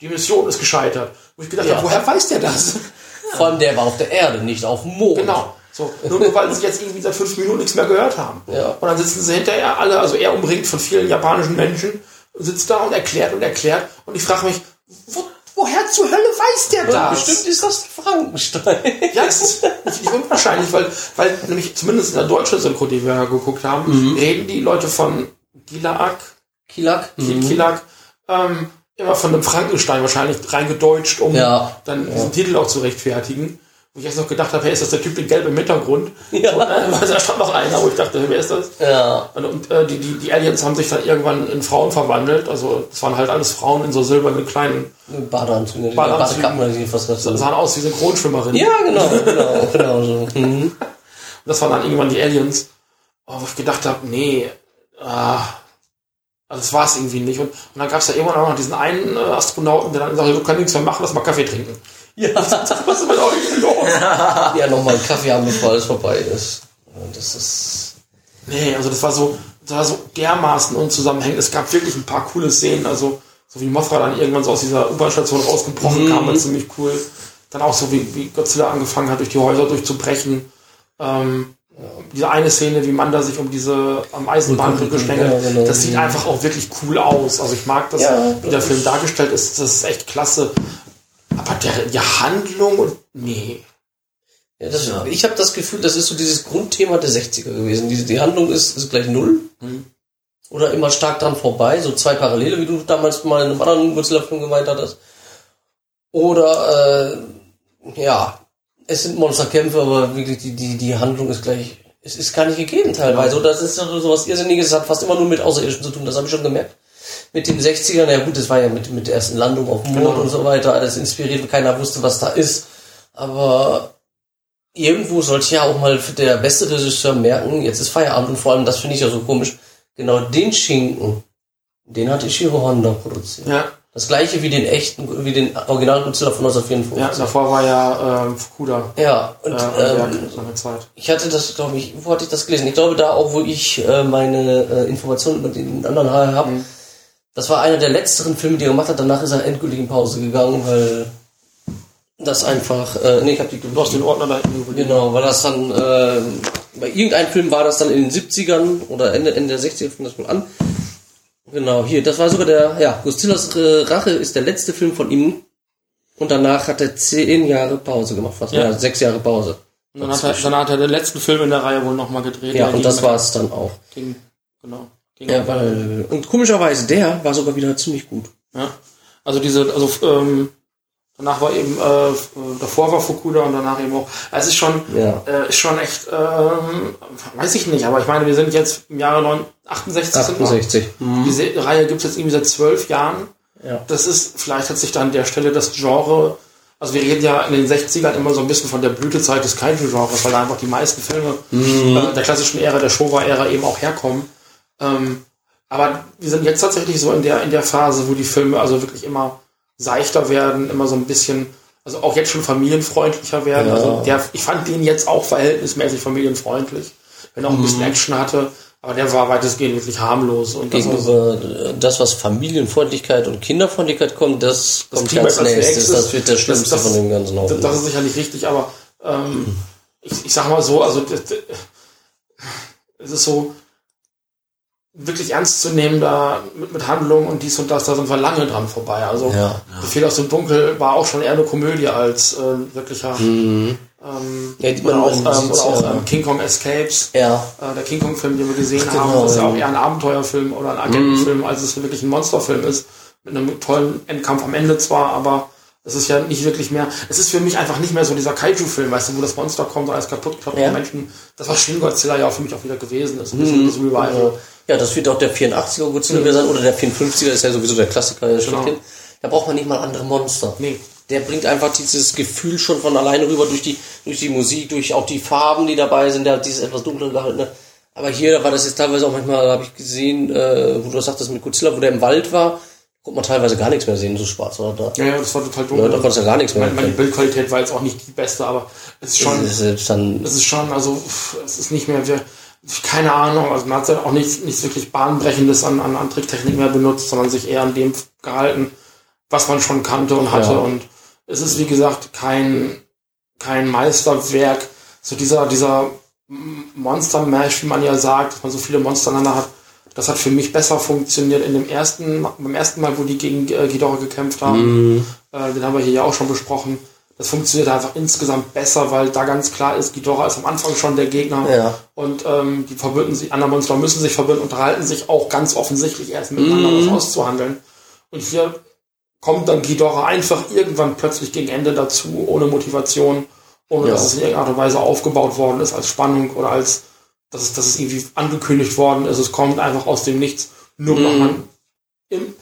die Mission ist gescheitert. Wo ich gedacht Ja. habe, woher weiß der das? Vor allem der war auf der Erde, nicht auf dem Mond. Genau. So, nur, nur weil sie jetzt irgendwie seit fünf Minuten nichts mehr gehört haben. Ja. Und dann sitzen sie hinterher alle, also er umringt von vielen japanischen Menschen, sitzt da und erklärt und erklärt. Und ich frage mich, wo, woher zur Hölle weiß der Ja, das? bestimmt ist das Frankenstein. Ja, es ist nicht, unwahrscheinlich, weil, weil nämlich zumindest in der deutschen Synchro, die wir geguckt haben, Mhm. reden die Leute von Gilaak, Kilak? Ki- Kilak, ähm, immer von einem Frankenstein wahrscheinlich reingedeutscht, um Ja. dann diesen Titel auch zu rechtfertigen. Wo ich erst noch gedacht habe, hey, ist das der Typ mit gelbem Hintergrund? Ja. Und, äh, da stand noch einer, wo ich dachte, wer ist das? Ja. Und, und äh, die, die, die Aliens haben sich dann irgendwann in Frauen verwandelt. Also es waren halt alles Frauen in so silbernen kleinen, Badeanzüge. Badeanzüge. Badekappen, oder wie fast das sahen aus wie Synchronschwimmerinnen. Ja, genau, genau, genau so. Mhm. Und das waren dann irgendwann die Aliens. Oh, wo ich gedacht habe, nee, ah, also das war es irgendwie nicht. Und, und dann gab es ja irgendwann auch noch diesen einen äh, Astronauten, der dann sagte, wir können nichts mehr machen, lass mal Kaffee trinken. Ja. Was ist mit euch los? ja, nochmal einen Kaffee haben, bevor alles vorbei ist. Das ist. Nee, also das war so, das war so dermaßen unzusammenhängend. Es gab wirklich ein paar coole Szenen, also so wie Mothra dann irgendwann so aus dieser U-Bahn-Station rausgebrochen kam, war ziemlich cool. Dann auch so wie, wie Godzilla angefangen hat, durch die Häuser durchzubrechen. Ähm, diese eine Szene, wie Manda sich um diese am Eisenbahnbrücke schlängelt, genau. das sieht einfach auch wirklich cool aus. Also ich mag das, Ja, wie der Film dargestellt ist, das ist echt klasse. Aber der, die Handlung und nee. Ja, das, Ja. Ich habe das Gefühl, das ist so dieses Grundthema der 60er gewesen. Die, die Handlung ist, ist gleich null. Oder immer stark dran vorbei. So zwei Parallele, wie du damals mal in einem anderen Godzilla-Film gemeint hattest. Oder, äh, ja, es sind Monsterkämpfe, aber wirklich die, die, die Handlung ist gleich, es ist gar nicht gegeben teilweise. Oder das ist so so was Irrsinniges, es hat fast immer nur mit Außerirdischen zu tun, das habe ich schon gemerkt. Mit den 60ern, na ja gut, das war ja mit, mit der ersten Landung auf dem Mond Genau. und so weiter, alles inspiriert, keiner wusste, was da ist. Aber irgendwo sollte ja auch mal der beste Regisseur merken, jetzt ist Feierabend und vor allem, das finde ich ja so komisch, genau den Schinken, Den hat Ishiro Honda produziert. Ja, Das gleiche wie den echten, wie den Original Godzilla von ja 1954. davor war ja ähm, Fukuda. Ja, und Äh, ähm, lange Zeit. ich hatte das, glaube ich, wo hatte ich das gelesen? Ich glaube da auch, wo ich äh, meine äh, Informationen über den anderen habe. Mhm. Das war einer der letzteren Filme, die er gemacht hat. Danach ist er endgültig in Pause gegangen, weil das einfach, äh, nee, ich habe die Du hast den Ordner da hinten überlegt. Genau, weil das dann, äh, bei irgendeinem Film war das dann in den 70ern oder Ende, Ende der 60er fing das mal an. Genau, hier, das war sogar der, ja, Godzillas äh, Rache ist der letzte Film von ihm. Und danach hat er zehn Jahre Pause gemacht, fast, Ja. ja, sechs Jahre Pause. Und dann hat, er, dann hat er den letzten Film in der Reihe wohl nochmal gedreht. Ja, und das ging- war's dann auch. Ging, genau. Ja, weil, und komischerweise, der war sogar wieder ziemlich gut. Ja. Also diese, also ähm, danach war eben, äh, äh, davor war Fukuda und danach eben auch. Es ist schon, Ja. äh, ist schon echt, ähm, weiß ich nicht, aber ich meine, wir sind jetzt im Jahre 9, 68. sind wir. 68. Diese Reihe gibt es jetzt irgendwie seit zwölf Jahren. Ja. Das ist, vielleicht hat sich da an der Stelle das Genre, also wir reden ja in den 60ern immer so ein bisschen von der Blütezeit des Kaiju-Genres, weil da einfach die meisten Filme äh, der klassischen Ära, der Showa-Ära eben auch herkommen. Ähm, aber wir sind jetzt tatsächlich so in der, in der Phase, wo die Filme also wirklich immer seichter werden, immer so ein bisschen, also auch jetzt schon familienfreundlicher werden. Ja. Also der, ich fand den jetzt auch verhältnismäßig familienfreundlich, wenn er auch ein bisschen Action hatte, aber der war weitestgehend wirklich harmlos und das Gegenüber äh, das, was Familienfreundlichkeit und Kinderfreundlichkeit kommt, das, kommt Climax ganz nächstes. Das wird der schlimmste Das- das- von dem ganzen Das, Haufen. das ist sicherlich richtig, aber ähm, ich, ich sag mal so, also das, das, es ist so wirklich ernst zu nehmen da mit, mit Handlungen und dies und das, da sind wir lange dran vorbei. Also Ja. Befehl aus dem Dunkel war auch schon eher eine Komödie als äh, wirklicher ähm, Ja, oder auch, ähm, oder auch ja. ähm, King Kong Escapes. Ja. Äh, der King Kong-Film, den wir gesehen Ach, haben, genau, ist ja ja. auch eher ein Abenteuerfilm oder ein Agentenfilm, als es wirklich ein Monsterfilm ist. Mit einem tollen Endkampf am Ende zwar, aber es ist ja nicht wirklich mehr. Es ist für mich einfach nicht mehr so dieser Kaiju-Film, weißt du, wo das Monster kommt und alles kaputt klappt Ja. Menschen. Das, was Shin Godzilla ja auch für mich auch wieder gewesen ist. Ein bisschen das Revival. Ja, das wird auch der 84er Godzilla wieder sein, oder der 54er ist ja sowieso der Klassiker der schlechthin. Da braucht man nicht mal andere Monster. Nee. Der bringt einfach dieses Gefühl schon von alleine rüber durch die, durch die Musik, durch auch die Farben, die dabei sind, der hat dieses etwas dunkler gehaltene. Aber hier war das jetzt teilweise auch manchmal, habe ich gesehen, äh, wo du das sagtest mit Godzilla, wo der im Wald war, konnte man teilweise gar nichts mehr sehen, so schwarz war da. Ja, ja, das war total Ja, dunkel. da konntest du ja gar nichts ich mehr meine, meine. Bildqualität war jetzt auch nicht die beste, aber es ist schon. Das ist dann, Es ist schon, also es ist nicht mehr, wir, keine Ahnung, also man hat ja auch nichts, nichts wirklich Bahnbrechendes an, an, an Tricktechnik mehr benutzt, sondern sich eher an dem gehalten, was man schon kannte und hatte. Ja. Und es ist, wie gesagt, kein, kein Meisterwerk. So dieser, dieser Monster-Mash, wie man ja sagt, dass man so viele Monster aneinander hat, das hat für mich besser funktioniert in dem ersten, beim ersten Mal, wo die gegen äh, Ghidorah gekämpft haben. Äh, den haben wir hier ja auch schon besprochen. Das funktioniert einfach insgesamt besser, weil da ganz klar ist, Ghidorah ist am Anfang schon der Gegner. Ja. Und ähm, die verbünden sich, andere Monster müssen sich verbünden, unterhalten sich auch ganz offensichtlich erst miteinander was auszuhandeln. Und hier kommt dann Ghidorah einfach irgendwann plötzlich gegen Ende dazu, ohne Motivation, ohne Ja. dass es in irgendeiner Art und Weise aufgebaut worden ist als Spannung oder als, dass es, dass es irgendwie angekündigt worden ist. Es kommt einfach aus dem Nichts. Nur noch mal im,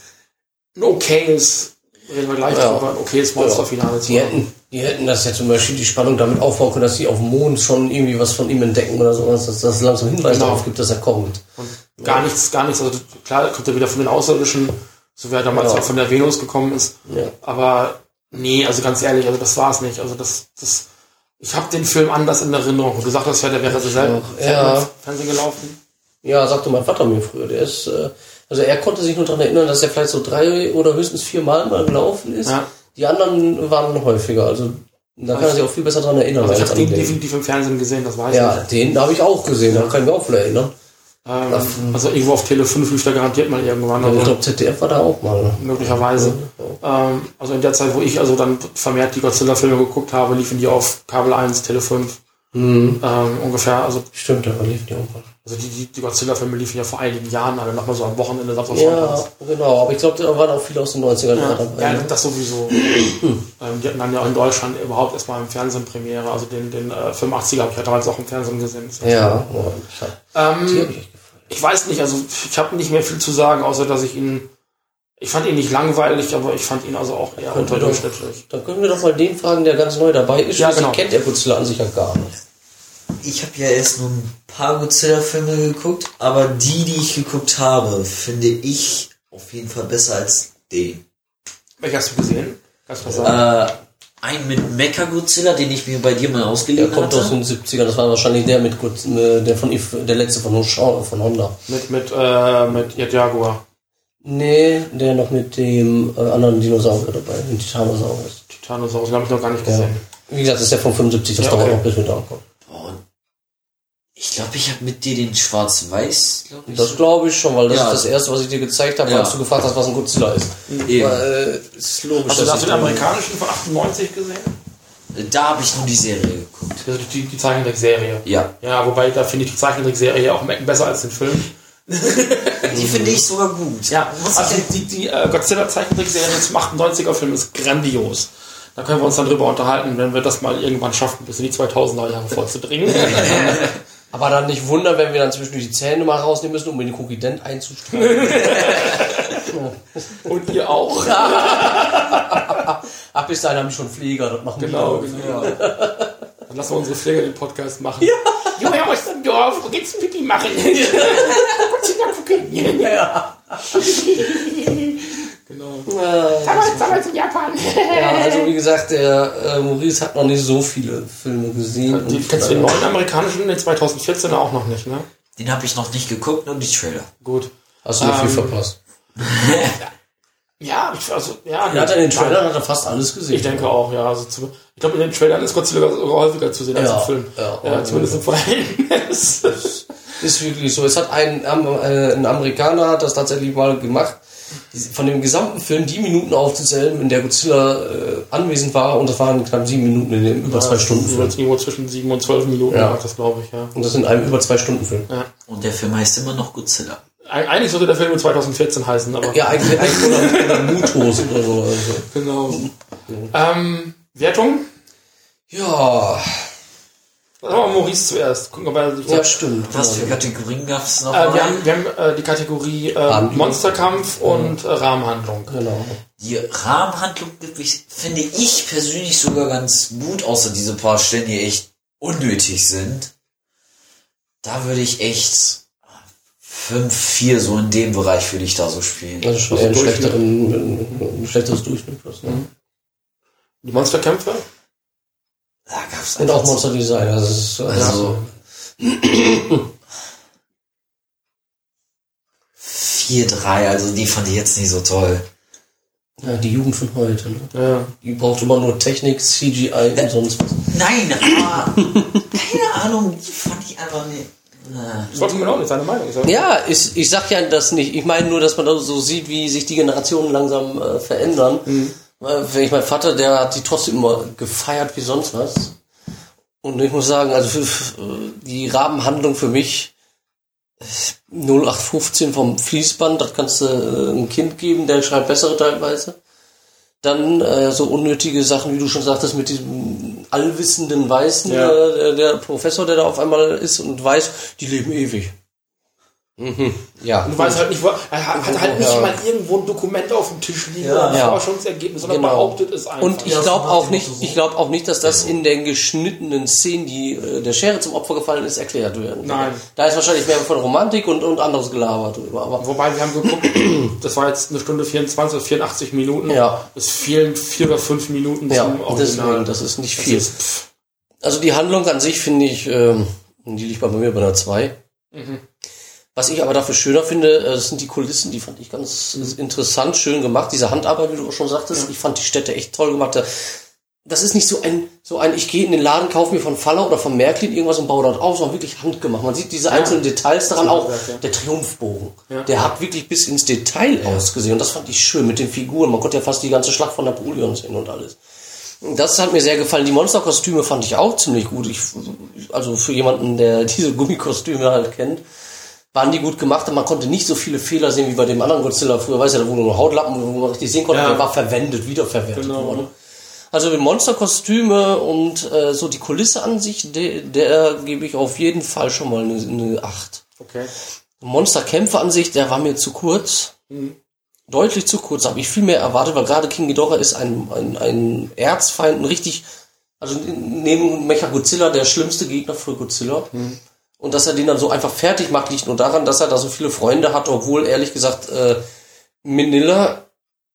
ein okayes, reden wir gleich Ja. drüber, ein okayes Monsterfinale zu die hätten, die hätten das ja zum Beispiel die Spannung damit aufbauen können, dass sie auf dem Mond schon irgendwie was von ihm entdecken oder sowas, dass das langsam Hinweise Genau. darauf gibt, dass er kommt. Und gar nichts, gar nichts. Also klar kommt er wieder von den Außerirdischen, so wie er damals Ja. auch von der Venus gekommen ist. Ja. Aber nee, also ganz ehrlich, also das war's nicht. Also das, das, ich habe den Film anders in Erinnerung. Du gesagt hast, ja, der wäre auch, ja. im Fernsehen gelaufen. Ja, sagte mein Vater mir früher. Der ist, äh, also er konnte sich nur daran erinnern, dass er vielleicht so drei oder höchstens vier Mal mal gelaufen ist. Ja. Die anderen waren häufiger. Also da kann er sich auch viel besser daran erinnern. Also ich habe den definitiv im Fernsehen gesehen, das weiß Ja, ich. den habe ich auch gesehen. Da kann ich mich auch wieder erinnern. Ähm, also irgendwo auf Tele 5 lief der garantiert mal irgendwann. Ich Also glaube, ZDF war da auch mal. möglicherweise. Ähm, also in der Zeit, wo ich also dann vermehrt die Godzilla-Filme geguckt habe, liefen die auf Kabel 1, Tele 5. Mhm. Ähm, ungefähr, also Stimmt, da lief die auch mal. Also die, die, die Godzilla-Filme liefen ja vor einigen Jahren alle nochmal so am Wochenende Samstag Ja, genau. Aber ich glaube, da waren auch viele aus den 90ern Ja, dabei. ja, ne? das sowieso. ähm, die hatten dann ja auch in Deutschland überhaupt erstmal im Fernsehen Premiere. Also den, den äh, 85er habe ich ja damals auch im Fernsehen gesehen. ja. oh, ich hab, die Ähm, hab ich echt. Ich weiß nicht, also ich habe nicht mehr viel zu sagen, außer dass ich ihn. Ich fand ihn nicht langweilig, aber ich fand ihn also auch eher unterdurchschnittlich. Dann können wir doch mal den fragen, der ganz neu dabei ist. Ja, genau. kennt der Godzilla an sich ja gar nicht. Ich habe ja erst nur ein paar Godzilla-Filme geguckt, aber die, die ich geguckt habe, finde ich auf jeden Fall besser als den. Welchen hast du gesehen? Kannst du was sagen? Äh, ein mit Mecha Godzilla, den ich mir bei dir mal Der ausgeliehen kommt aus hatte. den 70ern, das war wahrscheinlich der mit Gut- äh, der von If- der letzte von, Honda- von Honda. Mit, mit, äh, mit ja, Jaguar. Nee, der noch mit dem äh, anderen Dinosaurier dabei, dem Titanosaurus. Titanosaurus, den habe ich noch gar nicht Ja. gesehen. Wie gesagt, das ist der von 75, das Ja, dauert okay. noch, bis wir da kommen. Ich glaube, ich habe mit dir den Schwarz-Weiß, glaube ich. Das glaube ich schon, weil das Ja. ist das erste, was ich dir gezeigt habe, Ja. als du gefragt hast, was ein Godzilla ist. Eben. Weil, äh, ist logisch. Hast du, ich- den amerikanischen von 98 gesehen? Da habe ich nur die Serie geguckt. Also die, die Zeichentrickserie. Ja. Ja, wobei da finde ich die Zeichentrickserie auch besser als den Film. Die finde ich sogar gut. Ja, also die, die, die äh, Godzilla-Zeichentrickserie zum 98er-Film ist grandios. Da können wir uns dann drüber unterhalten, wenn wir das mal irgendwann schaffen, bis in die 2000er Jahre vorzudringen. Aber dann nicht wundern, wenn wir dann zwischendurch die Zähne mal rausnehmen müssen, um in den Kokident einzusteigen. Und ihr auch. Ab bis dahin habe ich schon Pfleger, das machen Genau, die. genau. Dann lassen wir unsere Pfleger den Podcast machen. Ja. Junge aus dem Dorf, wo geht's Pipi machen? Godzilla gucken. Ja. Genau. Äh, Damals, damals in Japan. ja, also wie gesagt, der äh, Maurice hat noch nicht so viele Filme gesehen. Die, und, kennst du den äh, neuen amerikanischen, den 2014er auch noch nicht, ne? Den habe ich noch nicht geguckt, nur die Trailer. Gut. Hast du nicht viel Ähm, verpasst? Ja, also, ja. Er hat in den Trailern hat er fast alles gesehen. Ich denke auch, ja. Also zu, ich glaube, in den Trailern ist Godzilla sogar häufiger zu sehen als Ja, im Film. ja. ja zumindest im Verhältnis. Ist wirklich so. Es hat ein, Am- äh, ein Amerikaner hat das tatsächlich mal gemacht, von dem gesamten Film die Minuten aufzuzählen, in der Godzilla äh, anwesend war. Und das waren knapp sieben Minuten in dem über zwei Stunden Film. Irgendwo zwischen 7 und 12 Minuten Ja. macht das, glaube ich, ja. Und das in einem über zwei Stunden Film. ja. Und der Film heißt immer noch Godzilla. Eig- Eigentlich sollte der Film 2014 heißen, aber. Ja, eigentlich, eigentlich oder, oder Mutos oder so. Also. Genau. Ähm, Wertung? Ja, Wir mal Maurice zuerst. Gucken, ob er ja, stimmt. Was für. Kategorien gab es noch? Äh, wir haben, wir haben äh, die Kategorie äh. Monsterkampf und äh, Rahmenhandlung. Genau. Die Rahmenhandlung finde ich persönlich sogar ganz gut, außer diese paar Stellen, die echt unnötig sind. Da würde ich echt 5, 4 so in dem Bereich würde ich da so spielen. Also schon Also ein, schlechteren, ein schlechteres Durchschnitt. Was, ne? Die Monsterkämpfe? Da gab's Und auch Monster Design. Also, es ist, Also 4, 3, also die fand ich jetzt nicht so toll. ja, die Jugend von heute. Ne? Ja. Die braucht immer nur Technik, CGI und sonst was. Nein, aber keine Ahnung, die fand ich einfach nicht. Na. Das wollte man auch nicht seine Meinung sagen. Ja, ich, ich sag ja das nicht. Ich meine nur, dass man da so sieht, wie sich die Generationen langsam äh, verändern. Weil, Wenn ich mein Vater, der hat die trotzdem immer gefeiert wie sonst was. Und ich muss sagen, also für, die Rahmenhandlung für mich äh, 0815 vom Fließband, das kannst du äh, ein Kind geben, der schreibt bessere teilweise. Dann äh, so unnötige Sachen, wie du schon sagtest, mit diesem allwissenden Weißen, Ja. äh, der, der Professor, der da auf einmal ist und weiß, die leben ewig. Mhm. Ja. Und du weißt halt nicht, wo, er hat hat halt nicht Ja. mal irgendwo ein Dokument auf dem Tisch liegen Ja. oder ein Ja. Forschungsergebnis, sondern Genau. behauptet es einfach. Und ich glaube auch nicht, ich glaube auch nicht, dass das in den geschnittenen Szenen, die äh, der Schere zum Opfer gefallen ist, erklärt werden. Nein. Da ist wahrscheinlich mehr von Romantik und, und anderes Gelaber drüber. Aber Wobei wir haben geguckt, das war jetzt eine Stunde 24, 84 Minuten. Ja. Es fehlen vier oder fünf Minuten ja, zum deswegen, Original. das ist nicht Das viel. ist, Also die Handlung an sich finde ich, ähm, die liegt bei mir bei einer 2. Was ich aber dafür schöner finde, äh, das sind die Kulissen, die fand ich ganz interessant, schön gemacht. Diese Handarbeit, wie du auch schon sagtest, ich fand die Städte echt toll gemacht. Da- Das ist nicht so ein, so ein, ich gehe in den Laden, kaufe mir von Faller oder von Märklin irgendwas und baue dort auf, sondern wirklich handgemacht. Man sieht diese einzelnen Details daran, auch ja. der Triumphbogen. Ja. Der hat wirklich bis ins Detail ausgesehen und das fand ich schön mit den Figuren. Man konnte ja fast die ganze Schlacht von Napoleon sehen und alles. Das hat mir sehr gefallen. Die Monsterkostüme fand ich auch ziemlich gut. Ich, also für jemanden, der diese Gummikostüme halt kennt, waren die gut gemacht und man konnte nicht so viele Fehler sehen wie bei dem anderen Godzilla. Früher weiß ja, da wurden nur Hautlappen, wo man richtig sehen konnte, Ja. der war verwendet, wiederverwertet Genau. worden. Also die Monsterkostüme und äh, so die Kulisse an sich, der, der gebe ich auf jeden Fall schon mal eine, eine 8. okay. Monsterkämpfe an sich, der war mir zu kurz. Deutlich zu kurz, habe ich viel mehr erwartet, weil gerade King Ghidorah ist ein, ein, ein Erzfeind, ein richtig, also neben Mechagodzilla der schlimmste Gegner für Godzilla. Und dass er den dann so einfach fertig macht, liegt nur daran, dass er da so viele Freunde hat, obwohl ehrlich gesagt äh, Manila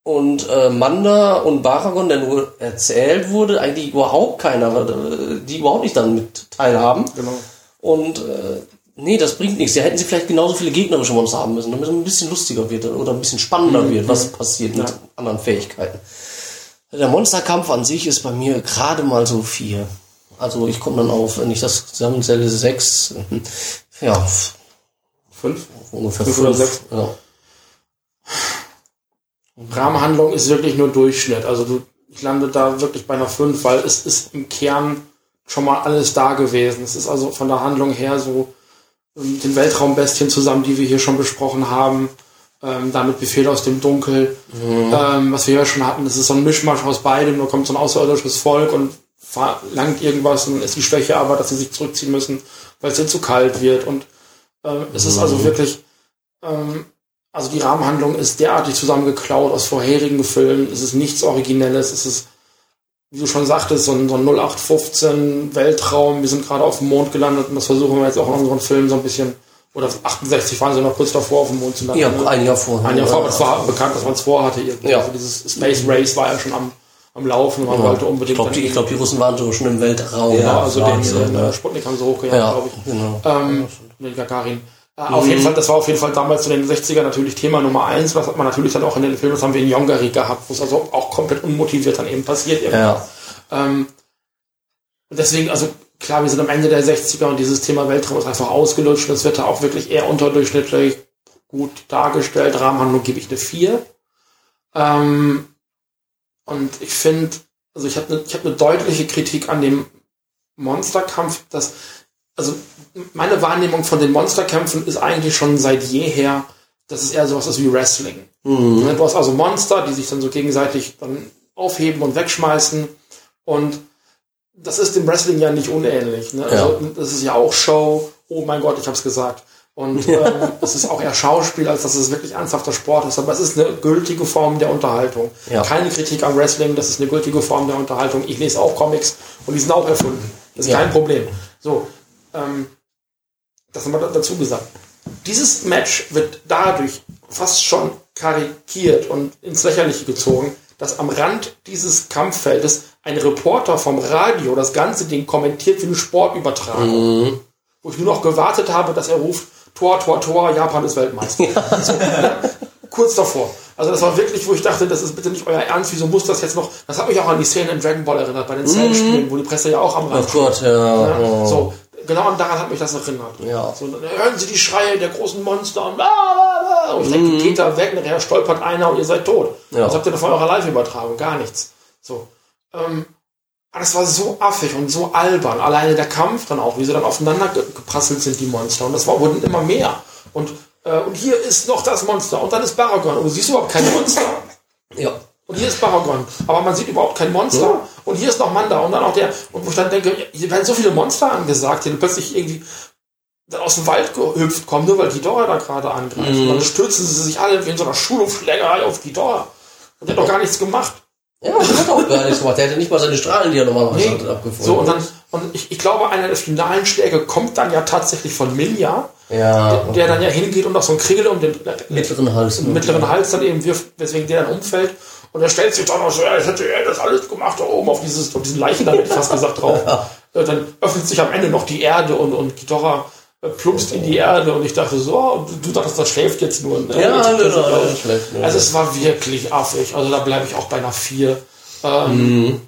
und äh, Manda und Baragon, der nur erzählt wurde, eigentlich überhaupt keiner, äh, die überhaupt nicht dann mit teilhaben. Genau. Und äh, nee, das bringt nichts. Da hätten sie vielleicht genauso viele gegnerische Monster haben müssen, damit es ein bisschen lustiger wird oder ein bisschen spannender wird, was passiert mit Ja. anderen Fähigkeiten. Der Monsterkampf an sich ist bei mir gerade mal so vier. Also ich komme dann auf, wenn ich das zusammenzähle, sechs, ja, Fünf. ungefähr Fünf fünf. oder sechs. Ja. Rahmenhandlung ist wirklich nur Durchschnitt. Also du, ich lande da wirklich bei einer 5, weil es ist im Kern schon mal alles da gewesen. Es ist also von der Handlung her so ähm, den Weltraumbestien zusammen, die wir hier schon besprochen haben. Ähm, damit Befehl aus dem Dunkel, ähm, was wir ja schon hatten. Das ist so ein Mischmasch aus beidem. Da kommt so ein außerirdisches Volk und verlangt irgendwas und dann ist die Schwäche aber, dass sie sich zurückziehen müssen, weil es ihnen zu kalt wird. Und ähm, es ist also wirklich ähm, also die Rahmenhandlung ist derartig zusammengeklaut aus vorherigen Filmen. Es ist nichts Originelles. Es ist, wie du schon sagtest, so ein, so ein 0815 Weltraum. Wir sind gerade auf dem Mond gelandet und das versuchen wir jetzt auch in unseren Filmen so ein bisschen. Oder 68 waren sie noch kurz davor, auf dem Mond zu landen. ja, ein Jahr vorher. Ein Jahr vor, aber es war bekannt, dass man es vorhatte. Irgendwie. Ja. Also dieses Space Race war ja schon am, am Laufen. Man wollte Ich unbedingt. glaube, die, ich glaub, die Russen waren so schon im Weltraum. ja, also den, Wahnsinn, den ja. äh, Sputnik haben sie hochgejagt, Ja, glaube ich. genau. Ähm, mit Gagarin. Äh, Auf jeden Fall, das war auf jeden Fall damals in den 60er natürlich Thema Nummer eins. Das hat man natürlich dann auch in den Filmen, das haben wir in Yongari gehabt, wo es also auch komplett unmotiviert dann eben passiert. Ja. Ähm, und deswegen, also klar, wir sind am Ende der 60er und dieses Thema Weltraum ist einfach ausgelutscht und es wird da auch wirklich eher unterdurchschnittlich gut dargestellt. Rahmenhandlung gebe ich eine 4. Ähm, und ich finde, also ich habe eine hab ne deutliche Kritik an dem Monsterkampf, dass, also meine Wahrnehmung von den Monsterkämpfen ist eigentlich schon seit jeher, dass es eher sowas ist wie Wrestling. Ne, Du hast also Monster, die sich dann so gegenseitig dann aufheben und wegschmeißen. Und das ist dem Wrestling ja nicht unähnlich. Ne? Also, das ist ja auch Show. Oh mein Gott, ich habe es gesagt. Und ähm, es ist auch eher Schauspiel, als dass es wirklich ernsthafter Sport ist. Aber es ist eine gültige Form der Unterhaltung. Ja. Keine Kritik am Wrestling, das ist eine gültige Form der Unterhaltung. Ich lese auch Comics und die sind auch erfunden. Das ist Ja. kein Problem. So, ähm, das haben wir da- dazu gesagt. Dieses Match wird dadurch fast schon karikiert und ins Lächerliche gezogen, dass am Rand dieses Kampffeldes ein Reporter vom Radio das ganze Ding kommentiert wie eine Sportübertragung. Wo ich nur noch gewartet habe, dass er ruft, Tor, Tor, Tor, Japan ist Weltmeister. So, ne? Kurz davor. Also das war wirklich, wo ich dachte, das ist bitte nicht euer Ernst, wieso muss das jetzt noch... Das hat mich auch an die Szene in Dragon Ball erinnert, bei den Zellenspielen, wo die Presse ja auch am Rand Oh Gott, ja. ja, oh. So, genau daran hat mich das erinnert. Ja. So, dann hören Sie die Schreie der großen Monster und bla bla bla. Und ich denke, geht da weg, nachher stolpert einer und ihr seid tot. Mhm. Ja. Was habt ihr davon eurer Live-Übertragung? Gar nichts. So. Ähm, das war so affig und so albern. Alleine der Kampf dann auch, wie sie dann aufeinander ge geprasselt sind, die Monster. Und das war, wurden immer mehr. Und, äh, und hier ist noch das Monster und dann ist Baragon. Und du siehst überhaupt kein Monster. Ja. Und hier ist Paragon. Aber man sieht überhaupt kein Monster. Und hier ist noch Manda. Und dann auch der. Und wo ich dann denke, hier werden so viele Monster angesagt, die dann plötzlich irgendwie dann aus dem Wald gehüpft kommen, nur weil Ghidorah da gerade angreift. Und dann stürzen sie sich alle wie in so einer Schulhofschlägerei auf Ghidorah. Und der hat doch gar nichts gemacht. Ja, der hat auch gar nichts gemacht. Der hätte nicht mal seine Strahlen, die er normalerweise Nee. abgefunden. So, und dann, und ich, ich glaube, einer der finalen Schläge kommt dann ja tatsächlich von Milja, ja, der dann ja hingeht und noch so einen Kringel um den mittleren Hals. mittleren Hals dann eben wirft, weswegen der dann umfällt. Und er stellt sich dann auch so, ja, jetzt hätte er das alles gemacht, da oben auf, dieses, auf diesen Leichen, da hätte ich fast gesagt, drauf. Äh, Dann öffnet sich am Ende noch die Erde und, und Ghidorah äh, plumpst in die Erde und ich dachte so, oh, du, dachtest, das schläft jetzt nur. Ne? Ja, Jetzt- genau, also, das schläft nur. Also es war wirklich affig. Also da bleibe ich auch bei einer 4. Ähm,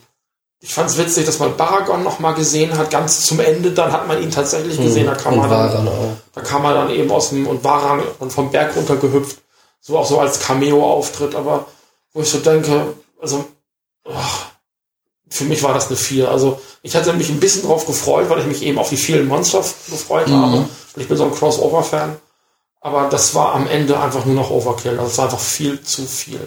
Ich fand es witzig, dass man Baragon noch mal gesehen hat. Ganz zum Ende, dann hat man ihn tatsächlich gesehen. Da kam Und man dann, da kam er dann eben aus dem und Waran dann vom Berg runter gehüpft. So auch so als Cameo-Auftritt, aber wo ich so denke, also ach, für mich war das eine 4. Also ich hatte mich ein bisschen drauf gefreut, weil ich mich eben auf die vielen Monster gefreut habe. Und ich bin so ein Crossover-Fan. Aber das war am Ende einfach nur noch Overkill. Also es war einfach viel zu viel.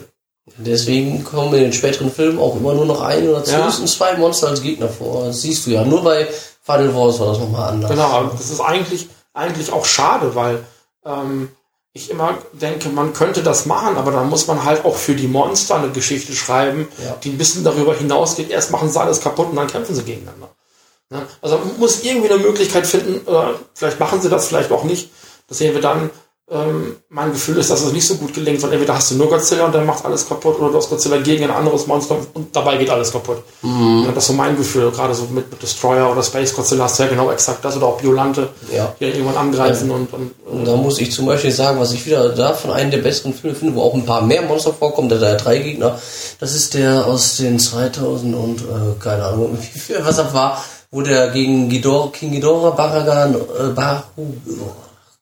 Deswegen kommen in den späteren Filmen auch immer nur noch ein oder Ja. zwei Monster als Gegner vor. Das siehst du ja. Nur bei Final Wars war das nochmal anders. Genau, das ist eigentlich, eigentlich auch schade, weil ähm, ich immer denke, man könnte das machen, aber dann muss man halt auch für die Monster eine Geschichte schreiben, Ja. die ein bisschen darüber hinausgeht. Erst machen sie alles kaputt und dann kämpfen sie gegeneinander. Ne? Also man muss irgendwie eine Möglichkeit finden, oder vielleicht machen sie das, vielleicht auch nicht. Das sehen wir dann, ähm, mein Gefühl ist, dass es nicht so gut gelingt, weil entweder hast du nur Godzilla und der macht alles kaputt oder du hast Godzilla gegen ein anderes Monster und dabei geht alles kaputt. Mhm. Ja, das ist so mein Gefühl, gerade so mit, mit Destroyer oder Space Godzilla hast du ja genau exakt das oder auch Biolante, Ja. die irgendwann angreifen und, und Und da muss ich zum Beispiel sagen, was ich wieder davon einen der besseren Filme finde, wo auch ein paar mehr Monster vorkommen, der da drei Gegner. Das ist der aus den 2000 und äh, keine Ahnung, wie viel, was das war, wo der gegen Ghidorah, King Ghidorah, Baragan, äh, Baru,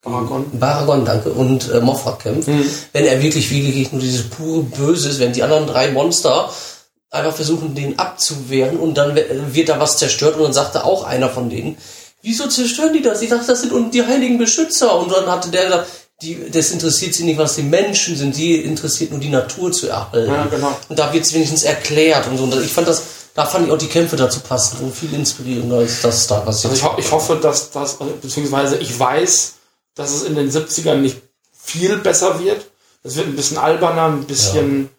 Paragon. Baragon, danke, und äh, Mothra kämpft. Wenn er wirklich wirklich nur dieses pure Böse ist, wenn die anderen drei Monster einfach versuchen, den abzuwehren und dann wird da was zerstört und dann sagte auch einer von denen, wieso zerstören die das? Ich dachte, das sind die heiligen Beschützer. Und dann hatte der gesagt, die, das interessiert sie nicht, was die Menschen sind, die interessiert nur die Natur zu erhalten. Ja, genau. Und da wird es wenigstens erklärt und so. Und ich fand das, da fand ich auch die Kämpfe dazu passen und viel inspirierender als das da, was Also ich, ho ich hoffe, dass das, beziehungsweise ich weiß, dass es in den 70ern nicht viel besser wird. Es wird ein bisschen alberner, ein bisschen,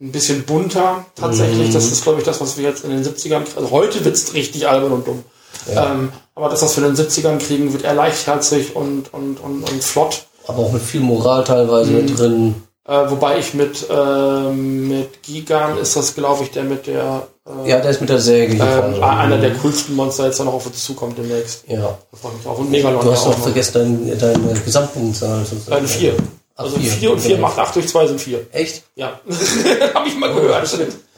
ein bisschen bunter tatsächlich. Das ist, glaube ich, das, was wir jetzt in den 70ern, also heute wird es richtig albern und dumm. Ähm, aber das, was wir in den 70ern kriegen, wird eher leichtherzig und, und, und, und flott. aber auch mit viel Moral teilweise mit drin. Äh, wobei ich mit, ähm, mit Gigan ist das, glaube ich, der mit der, äh, Ja, der ist mit der Säge hier vorne. einer der coolsten Monster jetzt noch auf uns zukommt demnächst. Ja. Da freue ich mich drauf. Und Megalon. Du hast ja noch vergessen deine, deine Gesamtpunktzahl. sozusagen. Eine 4. Ach, Also vier. 4 und 4 Okay. macht 8 durch 2 sind 4. Echt? Ja. Habe ich mal gehört.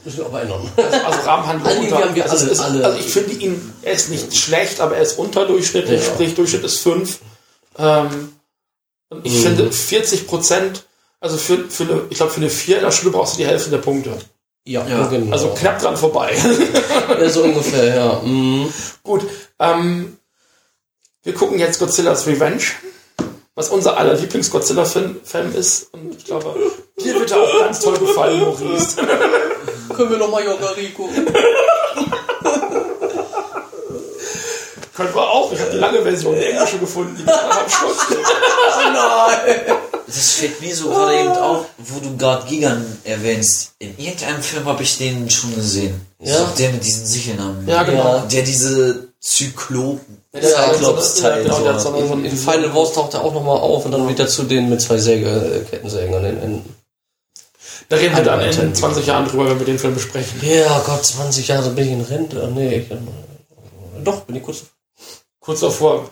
Müssen wir aber ändern. Also Rahmenhandlung Eigentlich unter. haben wir also, es alle- ist, alle- also ich finde ihn, er ist nicht schlecht, aber er ist unterdurchschnittlich, Ja. sprich Durchschnitt ist 5. Ähm, ich Mhm. finde 40 Prozent, also für, für eine, ich glaube für eine 4 in der Schule brauchst du die Hälfte der Punkte. Ja, Ja. genau. Also knapp dran vorbei. ja, so ungefähr, ja. Mhm. Gut, ähm, wir gucken jetzt Godzilla's Revenge, was unser aller Lieblings-Godzilla-Fan ist. Und ich glaube, dir wird er auch ganz toll gefallen, Maurice. Können wir noch mal Yongari gucken? Können wir auch. Ich habe die lange Version, die englische gefunden, die anderthalb Stunden. Das fällt mir so gerade eben auf, wo du gerade Gigan erwähnst. In irgendeinem Film habe ich den schon gesehen. Das ist Ja. doch der mit diesen Sichelnamen. Ja, genau. Der diese Zyklopen. Cyclops-Teil. ja, genau, so. In, in Final Wars taucht er auch noch mal auf und dann wird er zu denen mit zwei Säge, äh, Kettensägen an den Enden. Da reden wir dann in Alter. 20 Jahren drüber, wenn wir den Film besprechen. Ja, Gott, 20 Jahre bin ich in Rente. Ah, nee, ich, äh, doch, bin ich kurz Kurz davor,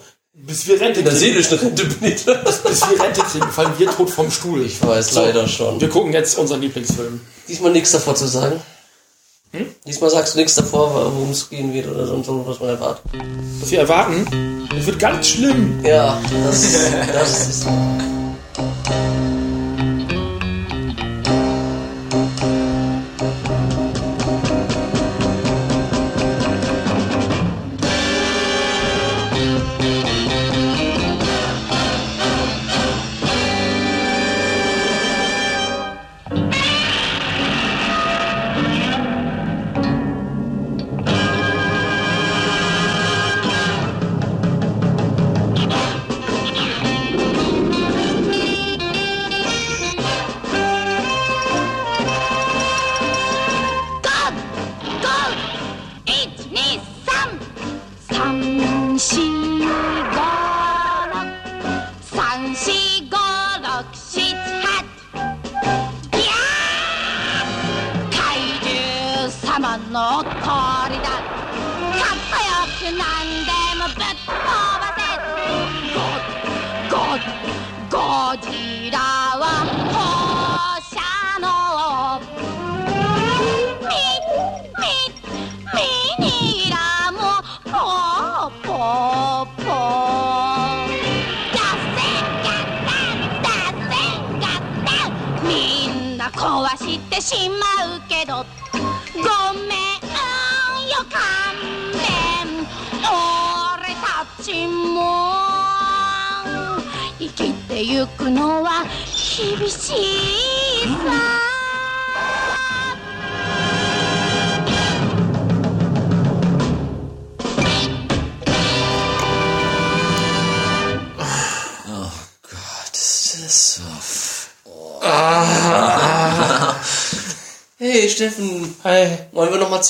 bis wir Rente in der kriegen, seelischen Rente bin ich. bis wir Rente kriegen, fallen wir tot vom Stuhl. Ich weiß leider schon. Wir gucken jetzt unseren Lieblingsfilm. Diesmal nichts davor zu sagen. Diesmal sagst du nichts davor, worum es gehen wird oder sonst so, was man erwartet. Was wir erwarten, es wird ganz schlimm. Ja, das, das ist.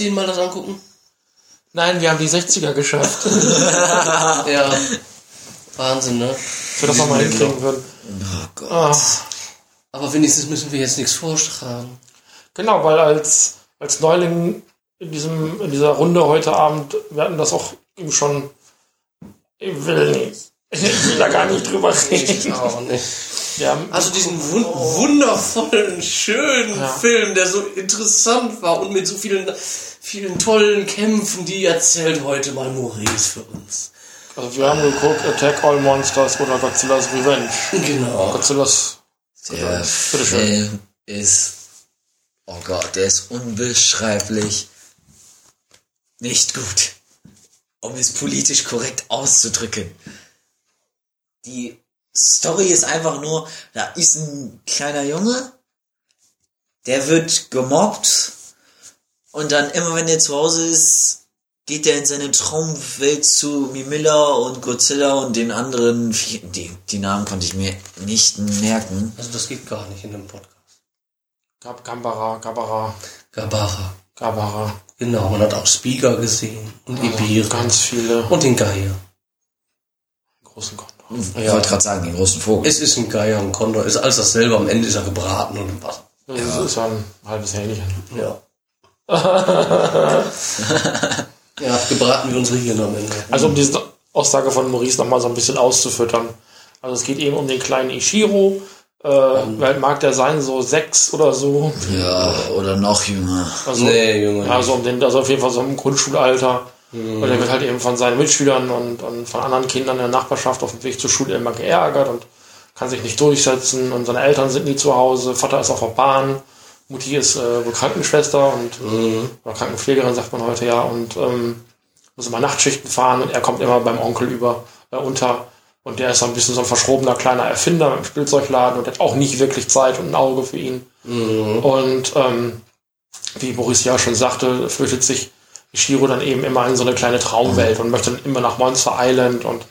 Noch mal das angucken? Nein, wir haben die 60er geschafft. Ja. Wahnsinn, ne? Dass wir das nochmal hinkriegen würden. Oh Gott. Ah, Aber wenigstens müssen wir jetzt nichts vorschlagen. genau, weil als, als Neuling in, diesem, in dieser Runde heute Abend, wir hatten das auch eben schon, ich will nicht, ich will da gar nicht drüber reden. auch nicht. Wir haben, Also diesen wun wundervollen, schönen Ja. Film, der so interessant war und mit so vielen, vielen tollen Kämpfen, die erzählt heute mal Maurice für uns. also wir haben geguckt, Attack All Monsters oder Godzilla's Revenge. Genau. Godzilla's, Der Bitteschön. Film ist, oh Gott, der ist unbeschreiblich nicht gut. Um es politisch korrekt auszudrücken. Die Story ist einfach nur, da ist ein kleiner Junge, der wird gemobbt und dann immer wenn er zu Hause ist, geht er in seine Traumwelt zu Mimilla und Godzilla und den anderen, die, die Namen konnte ich mir nicht merken. Also das geht gar nicht in dem Podcast. Gab Gambara, Gabara, Gabara. Gabara. Genau, man hat auch Spiga gesehen und Ibira Ganz viele und den Geier. großen Kondor. Ich wollte gerade sagen, den großen Vogel. Es ist ein Geier, ein Kondor, ist alles dasselbe. Am Ende ist er gebraten und im Wasser. Das ist ja ein halbes Hähnchen. Ja. ja, gebraten wie unsere Hirn am Ende. Also um diese Aussage von Maurice nochmal so ein bisschen auszufüttern. Also es geht eben um den kleinen Ishiro. Äh, alt mag der sein? So sechs oder so. Ja, oder noch jünger. Also, Nee, Junge. Ja, so um den, also auf jeden Fall so im Grundschulalter. Mhm. Und er wird halt eben von seinen Mitschülern und, und von anderen Kindern in der Nachbarschaft auf dem Weg zur Schule immer geärgert und kann sich nicht durchsetzen und seine Eltern sind nie zu Hause. Vater ist auf der Bahn. Mutti ist äh, wohl Krankenschwester und Mhm. oder Krankenpflegerin sagt man heute ja und ähm, muss immer Nachtschichten fahren und er kommt immer beim Onkel über äh, unter und der ist so ein bisschen so ein verschrobener kleiner Erfinder im Spielzeugladen und hat auch nicht wirklich Zeit und ein Auge für ihn. Und ähm, wie Boris ja schon sagte, flüchtet sich Ishiro dann eben immer in so eine kleine Traumwelt und möchte dann immer nach Monster Island und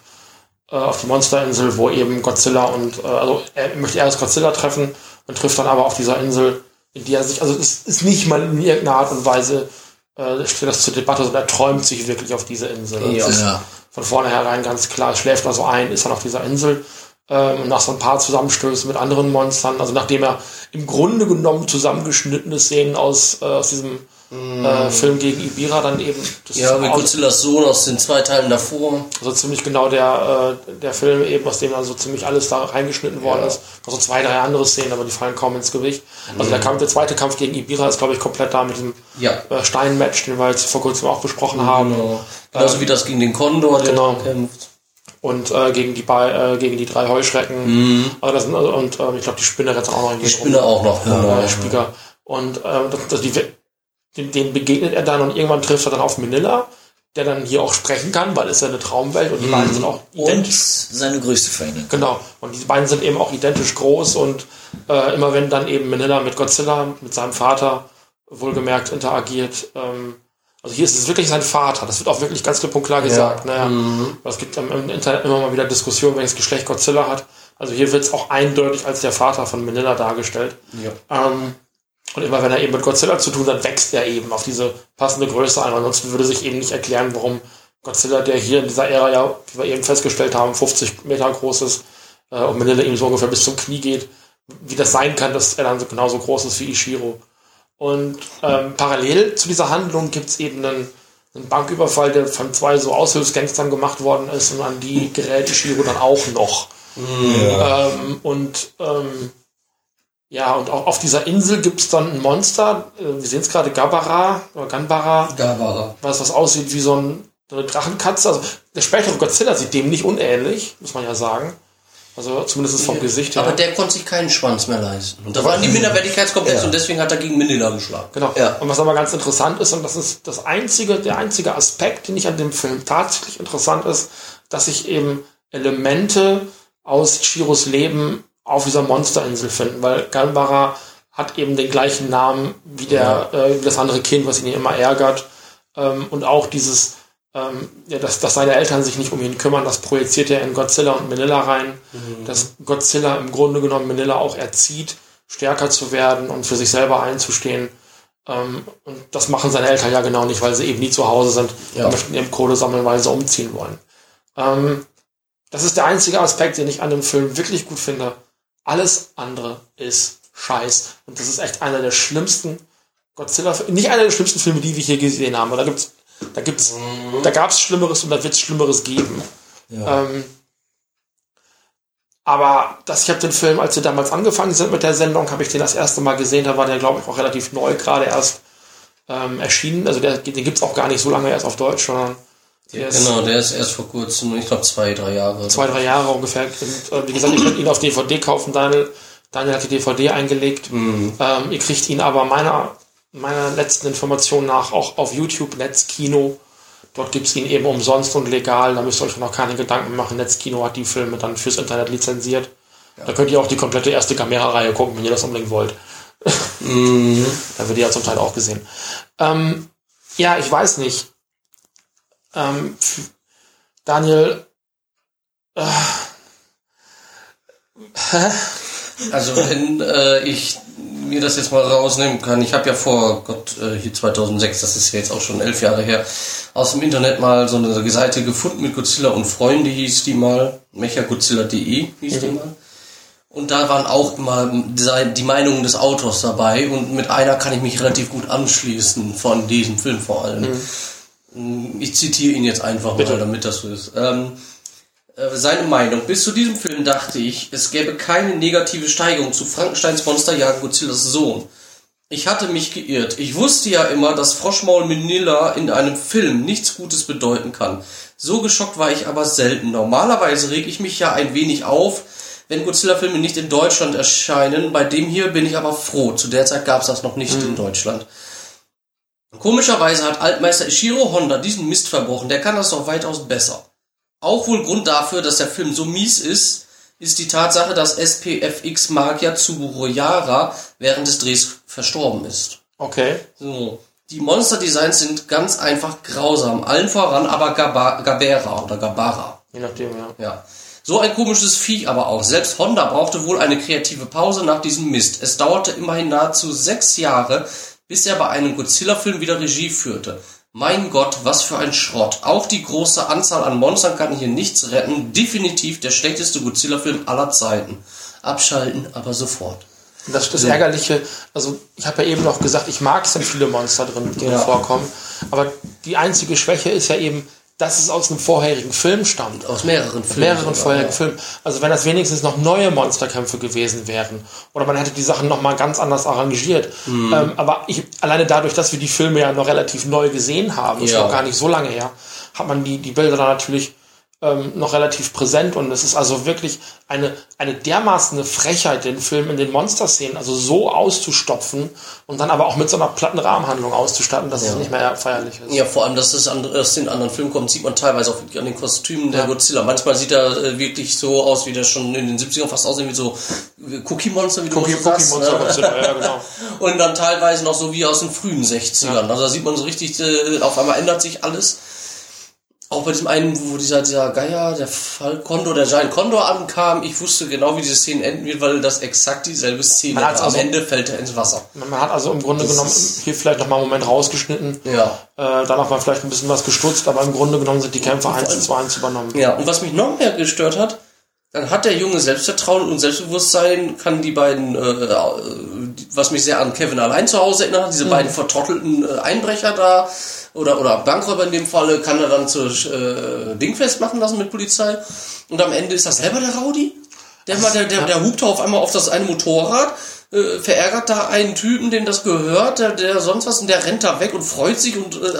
äh, auf die Monsterinsel, wo eben Godzilla und äh, also er möchte erst Godzilla treffen und trifft dann aber auf dieser Insel, in die er sich, also es ist nicht mal in irgendeiner Art und Weise äh, steht das zur Debatte, sondern er träumt sich wirklich auf diese Insel. Ja. es ist von vornherein ganz klar, schläft also ein, ist dann auf dieser Insel. Ähm, und nach so ein paar Zusammenstößen mit anderen Monstern, also nachdem er im Grunde genommen zusammengeschnittene Szenen aus, äh, aus diesem äh, Film gegen Ibira dann eben Ja, aus- Godzillas Sohn aus den zwei Teilen davor. also ziemlich genau der, äh, der Film eben, aus dem also ziemlich alles da reingeschnitten worden ist. Noch so zwei, drei andere Szenen, aber die fallen kaum ins Gewicht. Also der Kampf, der zweite Kampf gegen Ibira ist, glaube ich, komplett da mit diesem Ja. äh, Steinmatch, den wir jetzt vor kurzem auch besprochen haben. Genau. Genauso wie das gegen den Kondor, der Genau. kämpft. Und äh, gegen die bei, äh, gegen die drei Heuschrecken. Also das sind, also, und äh, ich glaube, die Spinne rennt auch noch in Die Spinne auch noch. Genau. äh, Spieger. Und äh, das, das, die, den, den begegnet er dann und irgendwann trifft er dann auf Manila, der dann hier auch sprechen kann, weil es ja eine Traumwelt und die beiden sind auch Und identisch. seine größte Feindin. Genau. Und die beiden sind eben auch identisch groß und äh, immer wenn dann eben Manila mit Godzilla, mit seinem Vater, wohlgemerkt interagiert, ähm, also hier ist es wirklich sein Vater, das wird auch wirklich ganz klipp und klar gesagt. Naja, Es gibt im, im Internet immer mal wieder Diskussionen, welches Geschlecht Godzilla hat. Also hier wird es auch eindeutig als der Vater von Manila dargestellt. Ja. Ähm, und immer wenn er eben mit Godzilla zu tun hat, wächst er eben auf diese passende Größe ein. Ansonsten würde sich eben nicht erklären, warum Godzilla, der hier in dieser Ära ja, wie wir eben festgestellt haben, 50 Meter groß ist äh, und Manila ihm so ungefähr bis zum Knie geht, wie das sein kann, dass er dann so genauso groß ist wie Ishiro. Und ähm, parallel zu dieser Handlung gibt's eben einen, einen Banküberfall, der von zwei so Aushilfsgangstern gemacht worden ist und an die gerät Ishiro dann auch noch. Ähm, und ähm, ja, und auch auf dieser Insel gibt's dann ein Monster, äh, wir sehen es gerade, Gabara oder Ganbara, er. was, was aussieht wie so, ein, so eine Drachenkatze. Also der spätere Godzilla sieht dem nicht unähnlich, muss man ja sagen. Also zumindest vom Gesicht her. Aber der konnte sich keinen Schwanz mehr leisten. Und da waren die Minderwertigkeitskomplexe und deswegen hat er gegen Manila geschlagen. Genau. Ja. Und was aber ganz interessant ist, und das ist das einzige, der einzige Aspekt, den ich an dem Film tatsächlich interessant ist, dass sich eben Elemente aus Chiros Leben auf dieser Monsterinsel finden, weil Ganbara hat eben den gleichen Namen wie der, äh, wie das andere Kind, was ihn immer ärgert. Ähm, und auch dieses, ähm, ja, dass, dass seine Eltern sich nicht um ihn kümmern, das projiziert er in Godzilla und Manila rein. Dass Godzilla im Grunde genommen Manila auch erzieht, stärker zu werden und für sich selber einzustehen. Ähm, und das machen seine Eltern ja genau nicht, weil sie eben nie zu Hause sind Ja. und möchten eben Kohle sammeln, weil sie umziehen wollen. Ähm, das ist der einzige Aspekt, den ich an dem Film wirklich gut finde. Alles andere ist Scheiß. Und das ist echt einer der schlimmsten Godzilla, nicht einer der schlimmsten Filme, die wir hier gesehen haben. Da gibt's, da gibt's, da gab's Schlimmeres und da wird's Schlimmeres geben. Ähm, aber das, ich habe den Film, als wir damals angefangen sind mit der Sendung, habe ich den das erste Mal gesehen. Da war der, glaube ich, auch relativ neu gerade erst ähm, erschienen. Also der, den gibt's auch gar nicht so lange erst auf Deutsch, sondern der ist Genau, der ist erst vor kurzem, ich glaube zwei, drei Jahre. zwei, drei Jahre ungefähr. Und, äh, wie gesagt, ihr könnt ihn auf DVD kaufen. Daniel, Daniel hat die DVD eingelegt. Ähm, ihr kriegt ihn aber meiner, meiner letzten Information nach auch auf YouTube, Netzkino. Dort gibt's ihn eben umsonst und legal. Da müsst ihr euch noch keine Gedanken machen. Netzkino hat die Filme dann fürs Internet lizenziert. Da könnt ihr auch die komplette erste Gamera-Reihe gucken, wenn ihr das unbedingt wollt. da wird die ja zum Teil auch gesehen. Ähm, ja, ich weiß nicht. Ähm, Daniel, Also wenn äh, ich mir das jetzt mal rausnehmen kann, ich habe ja vor Gott äh, hier 2006, das ist ja jetzt auch schon elf Jahre her, aus dem Internet mal so eine Seite gefunden mit Godzilla und Freunde hieß die mal, mechagodzilla.de hieß die mal. Und da waren auch immer die die Meinungen des Autors dabei. Und mit einer kann ich mich relativ gut anschließen von diesem Film vor allem. Ich zitiere ihn jetzt einfach mal, damit das so ist. Ähm, äh, seine Meinung. Bis zu diesem Film dachte ich, es gäbe keine negative Steigerung zu Frankensteins Monsterjagd Godzillas Sohn. Ich hatte mich geirrt. Ich wusste ja immer, dass Froschmaul Manila in einem Film nichts Gutes bedeuten kann. So geschockt war ich aber selten. Normalerweise reg ich mich ja ein wenig auf, wenn Godzilla-Filme nicht in Deutschland erscheinen. Bei dem hier bin ich aber froh. Zu der Zeit gab es das noch nicht in Deutschland. Komischerweise hat Altmeister Ishiro Honda diesen Mist verbrochen. Der kann das doch weitaus besser. Auch wohl Grund dafür, dass der Film so mies ist, ist die Tatsache, dass SPFX Magier Tsuruyara während des Drehs verstorben ist. okay. So. Die Monster-Designs sind ganz einfach grausam. Allen voran aber Gaba Gabera oder Gabara. Je nachdem, ja. Ja. So ein komisches Viech aber auch. Selbst Honda brauchte wohl eine kreative Pause nach diesem Mist. Es dauerte immerhin nahezu sechs Jahre, bis er bei einem Godzilla-Film wieder Regie führte. Mein Gott, was für ein Schrott. Auch die große Anzahl an Monstern kann hier nichts retten. Definitiv der schlechteste Godzilla-Film aller Zeiten. Abschalten, aber sofort. Das, das Ärgerliche, also ich habe ja eben noch gesagt, ich mag es, wenn viele Monster drin, drin Ja. vorkommen. Aber die einzige Schwäche ist ja eben, dass es aus einem vorherigen Film stammt. Aus mehreren Filmen. mehreren vorherigen ja. Filmen. Also wenn das wenigstens noch neue Monsterkämpfe gewesen wären. Oder man hätte die Sachen noch mal ganz anders arrangiert. Mhm. Ähm, aber ich, alleine dadurch, dass wir die Filme ja noch relativ neu gesehen haben, ist Ja. noch gar nicht so lange her, hat man die, die Bilder dann natürlich ähm, noch relativ präsent. Und es ist also wirklich eine, eine dermaßen Frechheit, den Film in den Monsterszenen also so auszustopfen und dann aber auch mit so einer platten Rahmenhandlung auszustatten, dass es nicht mehr feierlich ist. Ja, vor allem, dass es an- aus den anderen Filmen kommt, sieht man teilweise auch an den Kostümen der Godzilla. Manchmal sieht er äh, wirklich so aus, wie der schon in den 70ern fast aussehen wie so Cookie-Monster, wie du Cookie, sagst, Monster ne? Godzilla, ja genau. Und dann teilweise noch so wie aus den frühen 60ern. Also da sieht man so richtig, äh, auf einmal ändert sich alles. Auch bei diesem einen, wo dieser, dieser Geier, der Fall Kondor, der Giant Condor ankam, ich wusste genau, wie diese Szene enden wird, weil das exakt dieselbe Szene Man hat's war. Am also- Ende fällt er ins Wasser. Man hat also im Grunde Das genommen ist- hier vielleicht noch mal einen Moment rausgeschnitten. Ja. Äh, danach war vielleicht ein bisschen was gestutzt, aber im Grunde genommen sind die Kämpfe eins zu eins übernommen. Ja, und was mich noch mehr gestört hat, dann hat der Junge Selbstvertrauen und Selbstbewusstsein, kann die beiden, äh, äh, was mich sehr an Kevin allein zu Hause erinnert hat, diese beiden vertrottelten äh, Einbrecher da oder, oder Bankräuber in dem Falle, kann er dann zur äh, Dingfest machen lassen mit Polizei. Und am Ende ist das selber der Rowdy. Der, mal, der, der, der hupt auf einmal auf das eine Motorrad, äh, verärgert da einen Typen, dem das gehört, der, der sonst was, und der rennt da weg und freut sich und äh,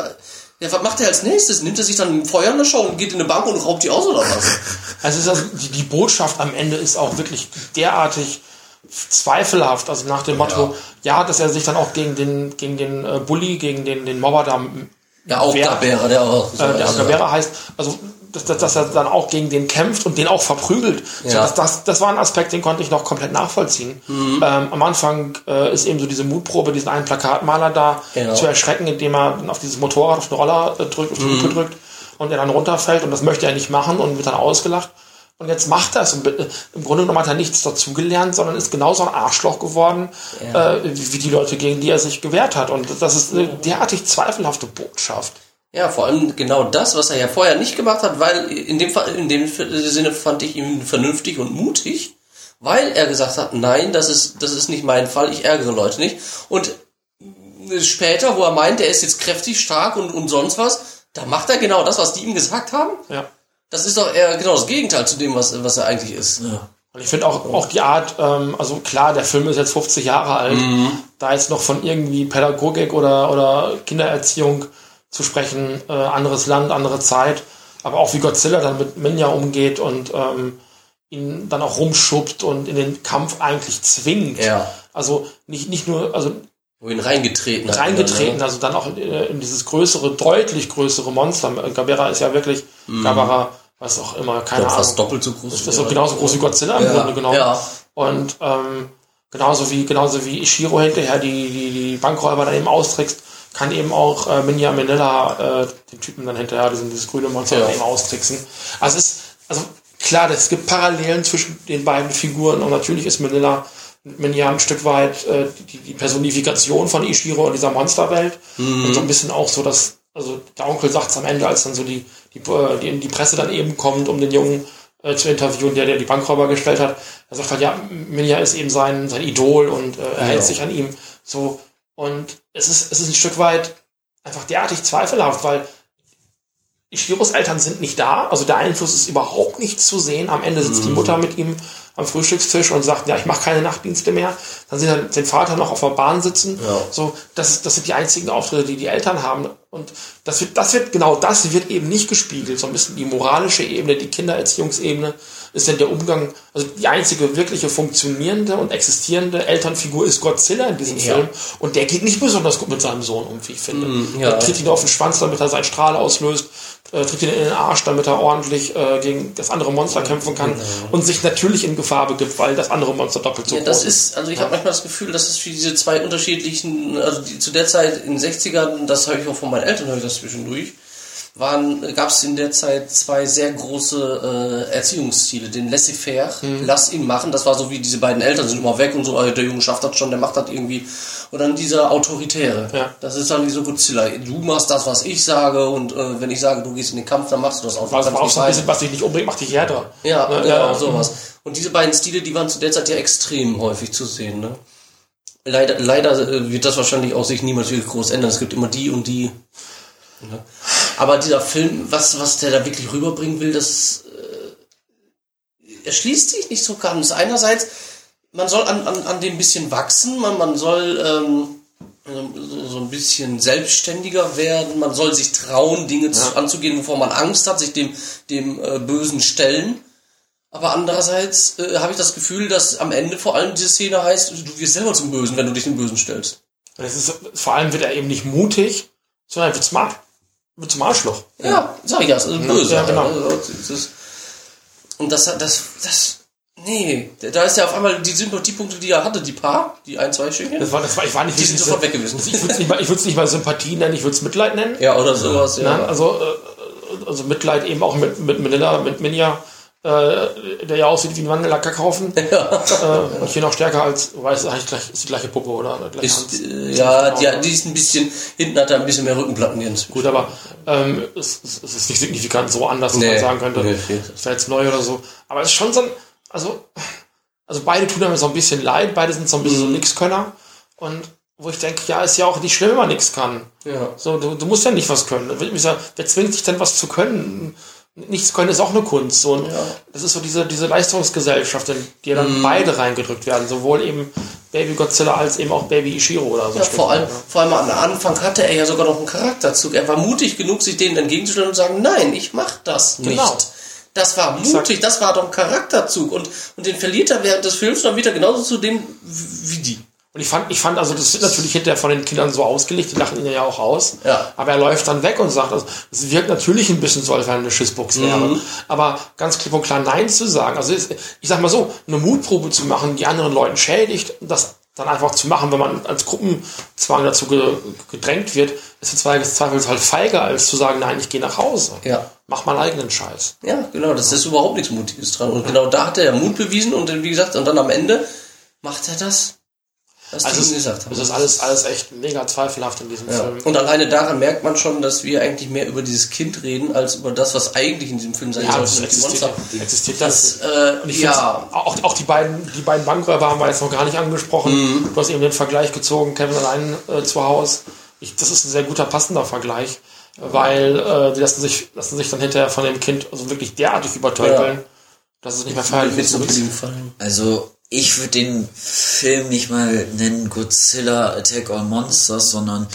ja, was macht er als nächstes? Nimmt er sich dann ein Feuer in der Show und geht in eine Bank und raubt die aus oder was? Also, ist also die, die Botschaft am Ende ist auch wirklich derartig zweifelhaft. Also nach dem Motto, ja, dass er sich dann auch gegen den, gegen den äh, Bully, gegen den, den Mobber da Ja, auch Wer- Gabera, der auch. so- äh, der also- heißt, also dass, dass, dass er dann auch gegen den kämpft und den auch verprügelt. So, Ja. das, das, das war ein Aspekt, den konnte ich noch komplett nachvollziehen. Mhm. Ähm, am Anfang äh, ist eben so diese Mutprobe, diesen einen Plakatmaler da Genau. zu erschrecken, indem er dann auf dieses Motorrad, auf den Roller äh, drückt, auf die Mhm. Drückt und er dann runterfällt und das möchte er nicht machen und wird dann ausgelacht. Und jetzt macht er es. Und äh, im Grunde genommen hat er nichts dazugelernt, sondern ist genauso ein Arschloch geworden, äh, wie wie die Leute, gegen die er sich gewehrt hat. Und das ist eine derartig zweifelhafte Botschaft. Ja, vor allem genau das, was er ja vorher nicht gemacht hat, weil in dem Fall, in dem Sinne fand ich ihn vernünftig und mutig weil er gesagt hat, nein, das ist, das ist nicht mein Fall, ich ärgere Leute nicht. Und später, wo er meint, er ist jetzt kräftig, stark und, und sonst was, da macht er genau das, was die ihm gesagt haben. Ja. Das ist doch eher genau das Gegenteil zu dem, was, was er eigentlich ist. Und ich finde auch, auch die Art, ähm, also klar, der Film ist jetzt 50 Jahre alt, da jetzt noch von irgendwie Pädagogik oder, oder Kindererziehung zu sprechen, äh, anderes Land, andere Zeit, aber auch wie Godzilla dann mit Minja umgeht und ähm, ihn dann auch rumschubbt und in den Kampf eigentlich zwingt. Ja. Also nicht, nicht nur, also Wohin reingetreten hat. reingetreten, Ne? also dann auch in, in dieses größere, deutlich größere Monster. Gabera ist ja wirklich, Gabara, was auch immer, keine Doch, Ahnung. fast doppelt so groß. Das ist doch genauso groß wie Godzilla im Ja, Grunde genommen. ja. Und ähm, genauso wie genauso wie Ishiro hinterher die, die, die Bankräuber dann eben austrickst, kann eben auch äh, Minya Manila äh, den Typen dann hinterher, diesen, dieses grüne Monster Ja. dann eben austricksen. Also es ist, also klar, es gibt Parallelen zwischen den beiden Figuren und natürlich ist Manila Minya ein Stück weit äh, die, die Personifikation von Ishiro in dieser Monsterwelt und so ein bisschen auch so, dass also der Onkel sagt es am Ende, als dann so die, die, äh, die, die Presse dann eben kommt, um den Jungen äh, zu interviewen, der, der die Bankräuber gestellt hat. Er sagt halt, ja, Minja ist eben sein, sein Idol und äh, er hält sich an ihm so. Und es ist, es ist ein Stück weit einfach derartig zweifelhaft, weil Ishiros Eltern sind nicht da, also der Einfluss ist überhaupt nicht zu sehen. Am Ende sitzt die Mutter mit ihm am Frühstückstisch und sagt, ja, ich mache keine Nachtdienste mehr. Dann sieht er den Vater noch auf der Bahn sitzen. Ja. So, das, ist- das sind die einzigen Auftritte, die die Eltern haben. Und das wird, das wird, genau das wird eben nicht gespiegelt. So ein bisschen die moralische Ebene, die Kindererziehungsebene ist denn der Umgang, also die einzige wirkliche funktionierende und existierende Elternfigur ist Godzilla in diesem Ja. Film. Und der geht nicht besonders gut mit seinem Sohn um, wie ich finde. ja. Er tritt ihn auf den Schwanz, damit er seinen Strahl auslöst, äh, tritt ihn in den Arsch, damit er ordentlich äh, gegen das andere Monster kämpfen kann und sich natürlich in Gefahr begibt, weil das andere Monster doppelt so Ja, groß das ist, also ich habe manchmal das Gefühl, dass es für diese zwei unterschiedlichen, also die, zu der Zeit in den 60ern, das habe ich auch von meinen Eltern, höre ich das zwischendurch, gab es in der Zeit zwei sehr große äh, Erziehungsstile. Den Laissez-faire, lass ihn machen, das war so wie diese beiden Eltern sind immer weg und so, ah, der Junge schafft das schon, der macht das irgendwie. Und dann dieser Autoritäre. Ja. Das ist dann wie so Godzilla. Du machst das, was ich sage und äh, wenn ich sage, du gehst in den Kampf, dann machst du das auch. Was kannst auch so ein bisschen, was dich nicht umbringt, macht dich härter. Ja, Ne, genau, ja. sowas. Und diese beiden Stile, die waren zu der Zeit ja extrem häufig zu sehen. Ne? Leider, leider äh, wird das wahrscheinlich auch sich niemals wirklich groß ändern. Es gibt immer die und die. Ne? Aber dieser Film, was, was der da wirklich rüberbringen will, das äh, erschließt sich nicht so ganz. Einerseits, man soll an, an, an dem ein bisschen wachsen, man, man soll ähm, so, so ein bisschen selbstständiger werden, man soll sich trauen, Dinge zu, anzugehen, wovor man Angst hat, sich dem, dem äh, Bösen stellen. Aber andererseits äh, habe ich das Gefühl, dass am Ende vor allem diese Szene heißt, du wirst selber zum Bösen, wenn du dich dem Bösen stellst. Es ist, vor allem wird er eben nicht mutig, sondern er wird wird zum Arschloch. Ja, sag ich ja, also böse. ja, genau. Also, Und das, das, das, nee, da ist ja auf einmal die Sympathiepunkte, die er hatte, die paar, die ein, zwei Stückchen. Das war, das war, ich war nicht Die sind sofort weg gewesen. Ich würde es nicht, mal- ich würd's nicht mal Sympathie nennen, ich würde es Mitleid nennen. Ja, oder sowas, ja. Ne? Also, äh, also Mitleid eben auch mit, mit Manila, mit Minja, äh, der ja aussieht wie ein Wandellacker kaufen. Äh, und hier noch stärker als, weiß ist eigentlich gleich, ist die gleiche Puppe, oder? Gleich Ist, äh, ja, die, die ist ein bisschen, hinten hat er ein bisschen mehr Rückenplatten jetzt. Gut, aber ähm, es, es, ist nicht signifikant so anders, dass Nee. man sagen könnte, Nee, nee. wäre jetzt neu oder so. Aber es ist schon so ein, also, also beide tun mir so ein bisschen leid, beide sind so ein bisschen so Nixkönner. Und wo ich denke, ja, ist ja auch nicht schlimm, wenn man nichts kann. Ja. So, du, du musst ja nicht was können. Wer wer zwingt dich denn was zu können? Nichts können ist auch eine Kunst. So, und Das ist so diese, diese Leistungsgesellschaft, in die dann beide reingedrückt werden. Sowohl eben Baby Godzilla als eben auch Baby Ishiro oder so. Ja, vor allem, vor allem am Anfang hatte er ja sogar noch einen Charakterzug. Er war mutig genug, sich denen entgegenzustellen und zu sagen, nein, ich mach das nicht. Genau. Das war mutig, das war doch ein Charakterzug. Und, und den verliert er während des Films dann wieder genauso zu dem wie die. Und ich fand, ich fand, also das wird natürlich hinterher von den Kindern so ausgelegt, die lachen ihn ja auch aus. Ja. Aber er läuft dann weg und sagt, also, es wirkt natürlich ein bisschen so, als er eine Schissbox wäre. Mhm. Aber ganz klipp und klar Nein zu sagen. Also ich sag mal so, eine Mutprobe zu machen, die anderen Leuten schädigt, das dann einfach zu machen, wenn man als Gruppenzwang dazu ge gedrängt wird, ist im Zweifelsfall feiger, als zu sagen, nein, ich gehe nach Hause. Ja. Mach mal eigenen Scheiß. Ja, genau, das ist überhaupt nichts Mutiges dran. Und genau da hat er ja Mut bewiesen und dann, wie gesagt, und dann am Ende macht er das. Was Also es, gesagt haben. es ist alles, alles echt mega zweifelhaft in diesem Ja. Film. Und alleine daran merkt man schon, dass wir eigentlich mehr über dieses Kind reden, als über das, was eigentlich in diesem Film sein Ja, soll, das nämlich die existiert, Monster. existiert das. Das, äh, ja, auch, auch die beiden, die beiden Bankräuber haben wir jetzt noch gar nicht angesprochen. Mhm. Du hast eben den Vergleich gezogen, Kevin allein äh, zu Hause. Ich, das ist ein sehr guter, passender Vergleich, weil äh, die lassen sich, lassen sich dann hinterher von dem Kind also wirklich derartig übertölpeln, Ja. dass es nicht mehr feierlich ist. Also, ich würde den Film nicht mal nennen Godzilla Attack on Monsters, sondern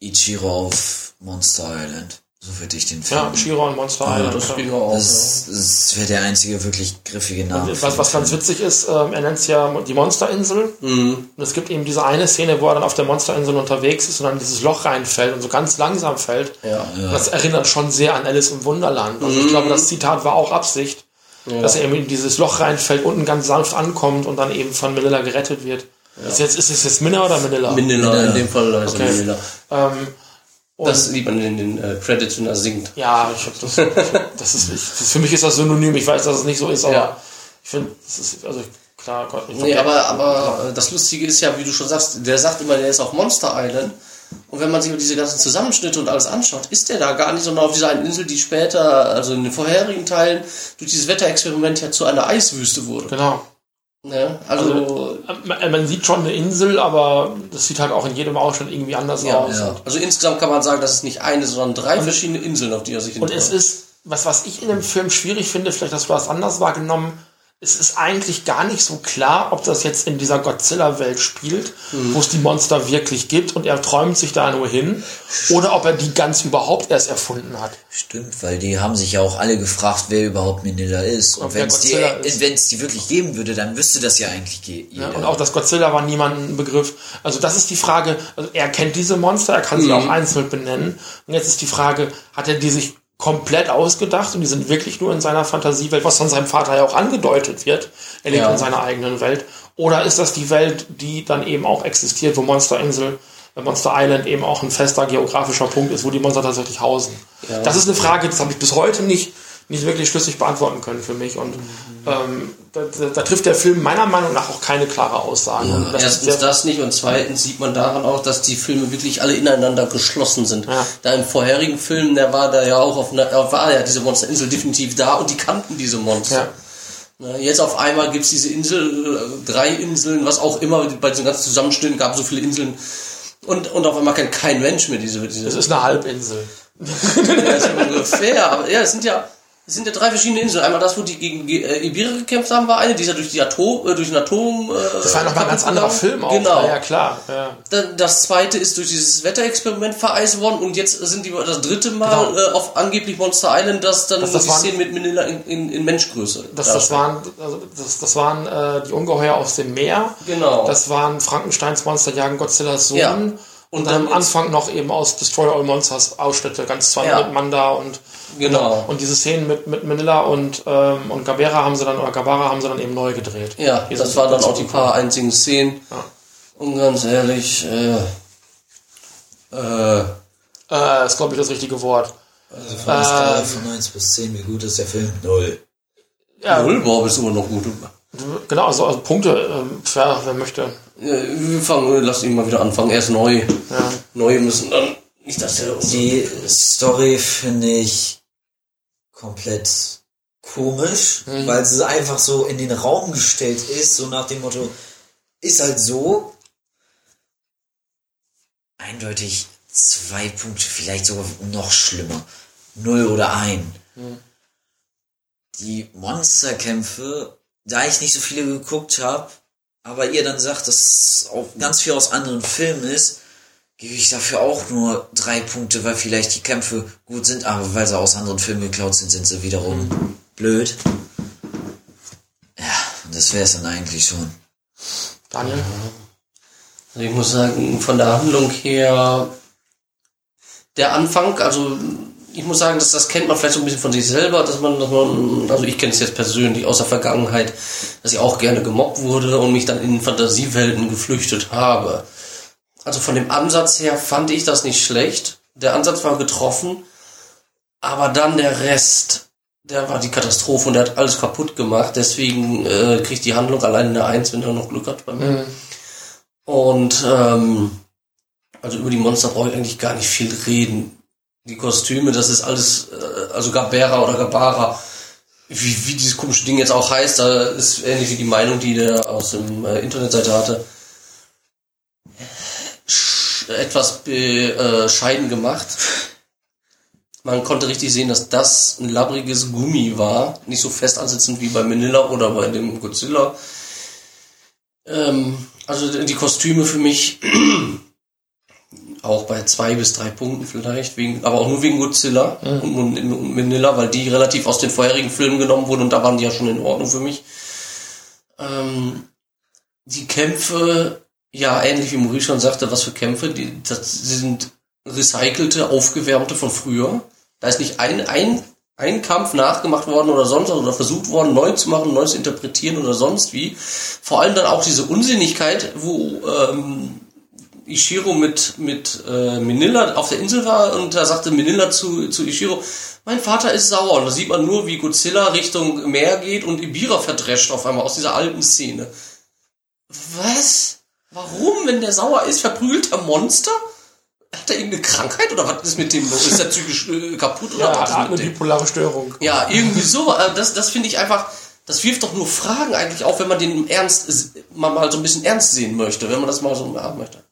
Ichiro auf Monster Island. So würde ich den Film. Ja, Shiro und Monster Island. Das ja. auch. das das wäre der einzige wirklich griffige Name. Was, was ganz witzig ist, ähm, er nennt es ja die Monsterinsel. Mhm. Und es gibt eben diese eine Szene, wo er dann auf der Monsterinsel unterwegs ist und dann dieses Loch reinfällt und so ganz langsam fällt. Ja. Das erinnert schon sehr an Alice im Wunderland. Also Mhm. ich glaube, das Zitat war auch Absicht, dass er eben in dieses Loch reinfällt, unten ganz sanft ankommt und dann eben von Manila gerettet wird. Ist, jetzt, ist es jetzt Minna oder Manila? Manila, in dem Fall also Okay. Manila. Ähm, und Das sieht man in den äh, Credits, wenn er singt. ja, ich hab das, das ist, ich, das, für mich ist das synonym. Ich weiß, dass es nicht so ist, aber Ja. ich finde, das ist, also klar, Gott, ich Nee, aber, aber das Lustige ist ja, wie du schon sagst, der sagt immer, der ist auf Monster Island. Und wenn man sich diese ganzen Zusammenschnitte und alles anschaut, ist der da gar nicht, sondern auf dieser einen Insel, die später, also in den vorherigen Teilen, durch dieses Wetterexperiment ja zu einer Eiswüste wurde. Genau. Ne? Also, Man, man sieht schon eine Insel, aber das sieht halt auch in jedem Ausschnitt irgendwie anders ja, aus. ja. also insgesamt kann man sagen, das ist nicht eine, sondern drei verschiedene Inseln, auf die er sich Und es ist, was, was ich in dem Film schwierig finde, vielleicht hast du das anders wahrgenommen, es ist eigentlich gar nicht so klar, ob das jetzt in dieser Godzilla-Welt spielt, wo es die Monster wirklich gibt und er träumt sich da nur hin, oder ob er die ganz überhaupt erst erfunden hat. Stimmt, weil die haben sich ja auch alle gefragt, wer überhaupt Manila ist. Und wer wenn es die, die wirklich geben würde, dann wüsste das ja eigentlich ge- Ja, jeder. und auch das Godzilla war niemandem ein Begriff. Also das ist die Frage, also er kennt diese Monster, er kann sie auch einzeln benennen. Und jetzt ist die Frage, hat er die sich komplett ausgedacht und die sind wirklich nur in seiner Fantasiewelt, was von seinem Vater ja auch angedeutet wird. Er lebt Ja. in seiner eigenen Welt. Oder ist das die Welt, die dann eben auch existiert, wo Monster Insel, äh, Monster Island eben auch ein fester geografischer Punkt ist, wo die Monster tatsächlich hausen? Das ist eine Frage, das habe ich bis heute nicht, nicht wirklich schlüssig beantworten können für mich. Und ähm, da, da, da trifft der Film meiner Meinung nach auch keine klare Aussage. Und das Erstens das nicht und zweitens sieht man daran auch, dass die Filme wirklich alle ineinander geschlossen sind. Ja. Da im vorherigen Film, der war da ja auch auf einer, war ja diese Monsterinsel definitiv da und die kannten diese Monster. Ja. Jetzt auf einmal gibt's diese Insel, äh, drei Inseln, was auch immer, bei diesen ganzen Zusammenschnitten gab es so viele Inseln. Und, und auf einmal kennt kein Mensch mehr diese, diese Es ist eine Halbinsel. ja, ist ja ungefähr, aber ja, es sind ja, es sind ja drei verschiedene Inseln. Einmal das, wo die gegen äh, Iberia gekämpft haben, war eine, die ist ja durch die Atom, äh, durch den Atom. Äh, Das war nochmal ein ganz anderer Film auch. Genau. Ja, ja klar. Ja. Das zweite ist durch dieses Wetterexperiment vereist worden und jetzt sind die das dritte Mal Genau. äh, auf angeblich Monster Island, das dann Das- das die waren- Szenen mit Manila in, in, in Menschgröße. Das, das waren, also das, das waren äh, die Ungeheuer aus dem Meer. Genau. Das waren Frankensteins Monster jagen Godzillas Sohn. Ja. Und, dann am Anfang noch eben aus Destroy All Monsters Ausschnitte, ganz zwei Ja. mit Manda und Genau. Und diese Szenen mit, mit Manila und, ähm, und Gabera haben sie dann, oder Gabara haben sie dann eben neu gedreht. Ja, Die das waren dann auch die paar einzigen Szenen. Ja. Und ganz ehrlich, äh, äh, Äh, ist, glaube ich, das richtige Wort. Also von Skala von 1 bis 10, wie gut ist der Film? Null. Ja, Nullbob ist immer noch gut. genau, also, also Punkte, ähm, ja, wer möchte. Wir fangen, lass ihn mal wieder anfangen. Er ist neu. Ja. Neue müssen dann nicht, der Die Story finde ich komplett komisch, weil es einfach so in den Raum gestellt ist, so nach dem Motto, ist halt so. Eindeutig zwei Punkte, vielleicht sogar noch schlimmer. Null oder ein. Die Monsterkämpfe, da ich nicht so viele geguckt habe, aber ihr dann sagt, dass es auch ganz viel aus anderen Filmen ist, gebe ich dafür auch nur drei Punkte, weil vielleicht die Kämpfe gut sind, aber weil sie aus anderen Filmen geklaut sind, sind sie wiederum blöd. Ja, und das wäre es dann eigentlich schon. Daniel? Also ich muss sagen, von der Handlung her, der Anfang, also ich muss sagen, dass das kennt man vielleicht so ein bisschen von sich selber, dass man, dass man also ich kenne es jetzt persönlich aus der Vergangenheit, dass ich auch gerne gemobbt wurde und mich dann in Fantasiewelten geflüchtet habe. Also von dem Ansatz her fand ich das nicht schlecht. Der Ansatz war getroffen, aber dann der Rest, der war die Katastrophe und der hat alles kaputt gemacht. Deswegen äh, kriegt die Handlung alleine eine Eins, wenn er noch Glück hat bei mir. Und Und ähm, also über die Monster brauche ich eigentlich gar nicht viel reden. Die Kostüme, das ist alles, äh, also Gabera oder Gabara, wie, wie dieses komische Ding jetzt auch heißt, da ist ähnlich wie die Meinung, die der aus dem äh, Internetseite hatte. Sch etwas bescheiden gemacht. Man konnte richtig sehen, dass das ein labbriges Gummi war, nicht so fest ansitzend wie bei Manila oder bei dem Godzilla. Ähm, also die Kostüme für mich auch bei zwei bis drei Punkten vielleicht, wegen, aber auch nur wegen Godzilla und, und, und Manila, weil die relativ aus den vorherigen Filmen genommen wurden und da waren die ja schon in Ordnung für mich. Ähm, die Kämpfe, ja, ähnlich wie Maurice schon sagte, was für Kämpfe, die, das sind recycelte, aufgewärmte von früher. Da ist nicht ein, ein, ein Kampf nachgemacht worden oder sonst was oder versucht worden, neu zu machen, neu zu interpretieren oder sonst wie. Vor allem dann auch diese Unsinnigkeit, wo ähm, Ishiro mit, mit äh, Minilla auf der Insel war und da sagte Minilla zu, zu Ishiro, mein Vater ist sauer. Und da sieht man nur, wie Godzilla Richtung Meer geht und Ibira verdrescht auf einmal aus dieser alten Szene. Was? Warum, wenn der sauer ist, verprügelt er Monster? Hat er irgendeine Krankheit oder was ist mit dem los? Ist er psychisch äh, kaputt oder Ja, was hat eine dem? bipolare Störung. Ja, irgendwie so. äh, Das, das finde ich einfach, das wirft doch nur Fragen eigentlich auf, wenn man den ernst, man mal so ein bisschen ernst sehen möchte, wenn man das mal so haben möchte.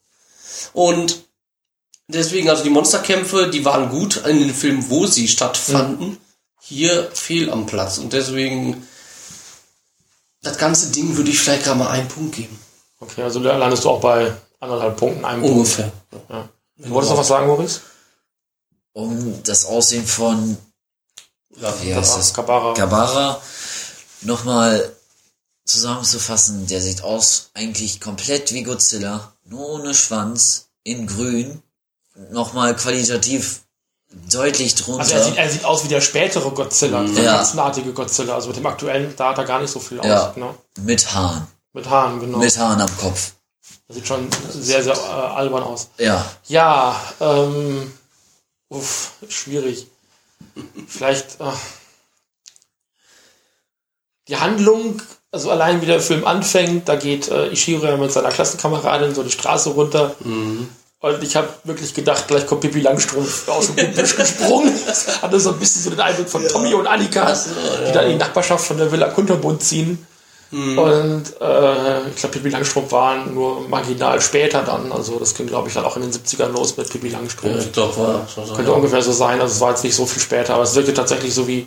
Und deswegen, also die Monsterkämpfe, die waren gut in den Filmen, wo sie stattfanden. Hier fehl am Platz. Und deswegen, das ganze Ding würde ich vielleicht gerade mal einen Punkt geben. Okay, also da landest du auch bei anderthalb Punkten, einem Punkt. Ungefähr. Ja. Du wolltest noch was sagen, Maurice? Um das Aussehen von Ja, wie heißt das? Kabara. Kabara nochmal zusammenzufassen, der sieht aus eigentlich komplett wie Godzilla, nur ohne Schwanz, in grün, nochmal qualitativ deutlich drunter. Also er sieht, er sieht aus wie der spätere Godzilla, der Ja. katzenartige Godzilla. Also mit dem aktuellen, da hat er gar nicht so viel Ja. aus. Ne? mit Haaren, Mit Haaren, genau. mit Haaren am Kopf. Das sieht schon sehr, sehr äh, albern aus. Ja, Ja, ähm, uff, schwierig. Vielleicht äh, die Handlung, also allein wie der Film anfängt, da geht äh, Ishiro ja mit seiner Klassenkameradin so die Straße runter. Und ich habe wirklich gedacht, gleich kommt Pippi Langstrumpf aus dem Gebüsch gesprungen. Das hatte so ein bisschen so den Eindruck von Tommy und Annika, die dann in die Nachbarschaft von der Villa Kunterbund ziehen. Und äh, ich glaube, Pippi Langstrumpf war nur marginal später dann. Also das ging, glaube ich, dann auch in den 70ern los mit Pippi Langstrumpf. ich glaube, war so. Könnte ungefähr so sein. Also es war jetzt nicht so viel später, aber es wirkte tatsächlich so wie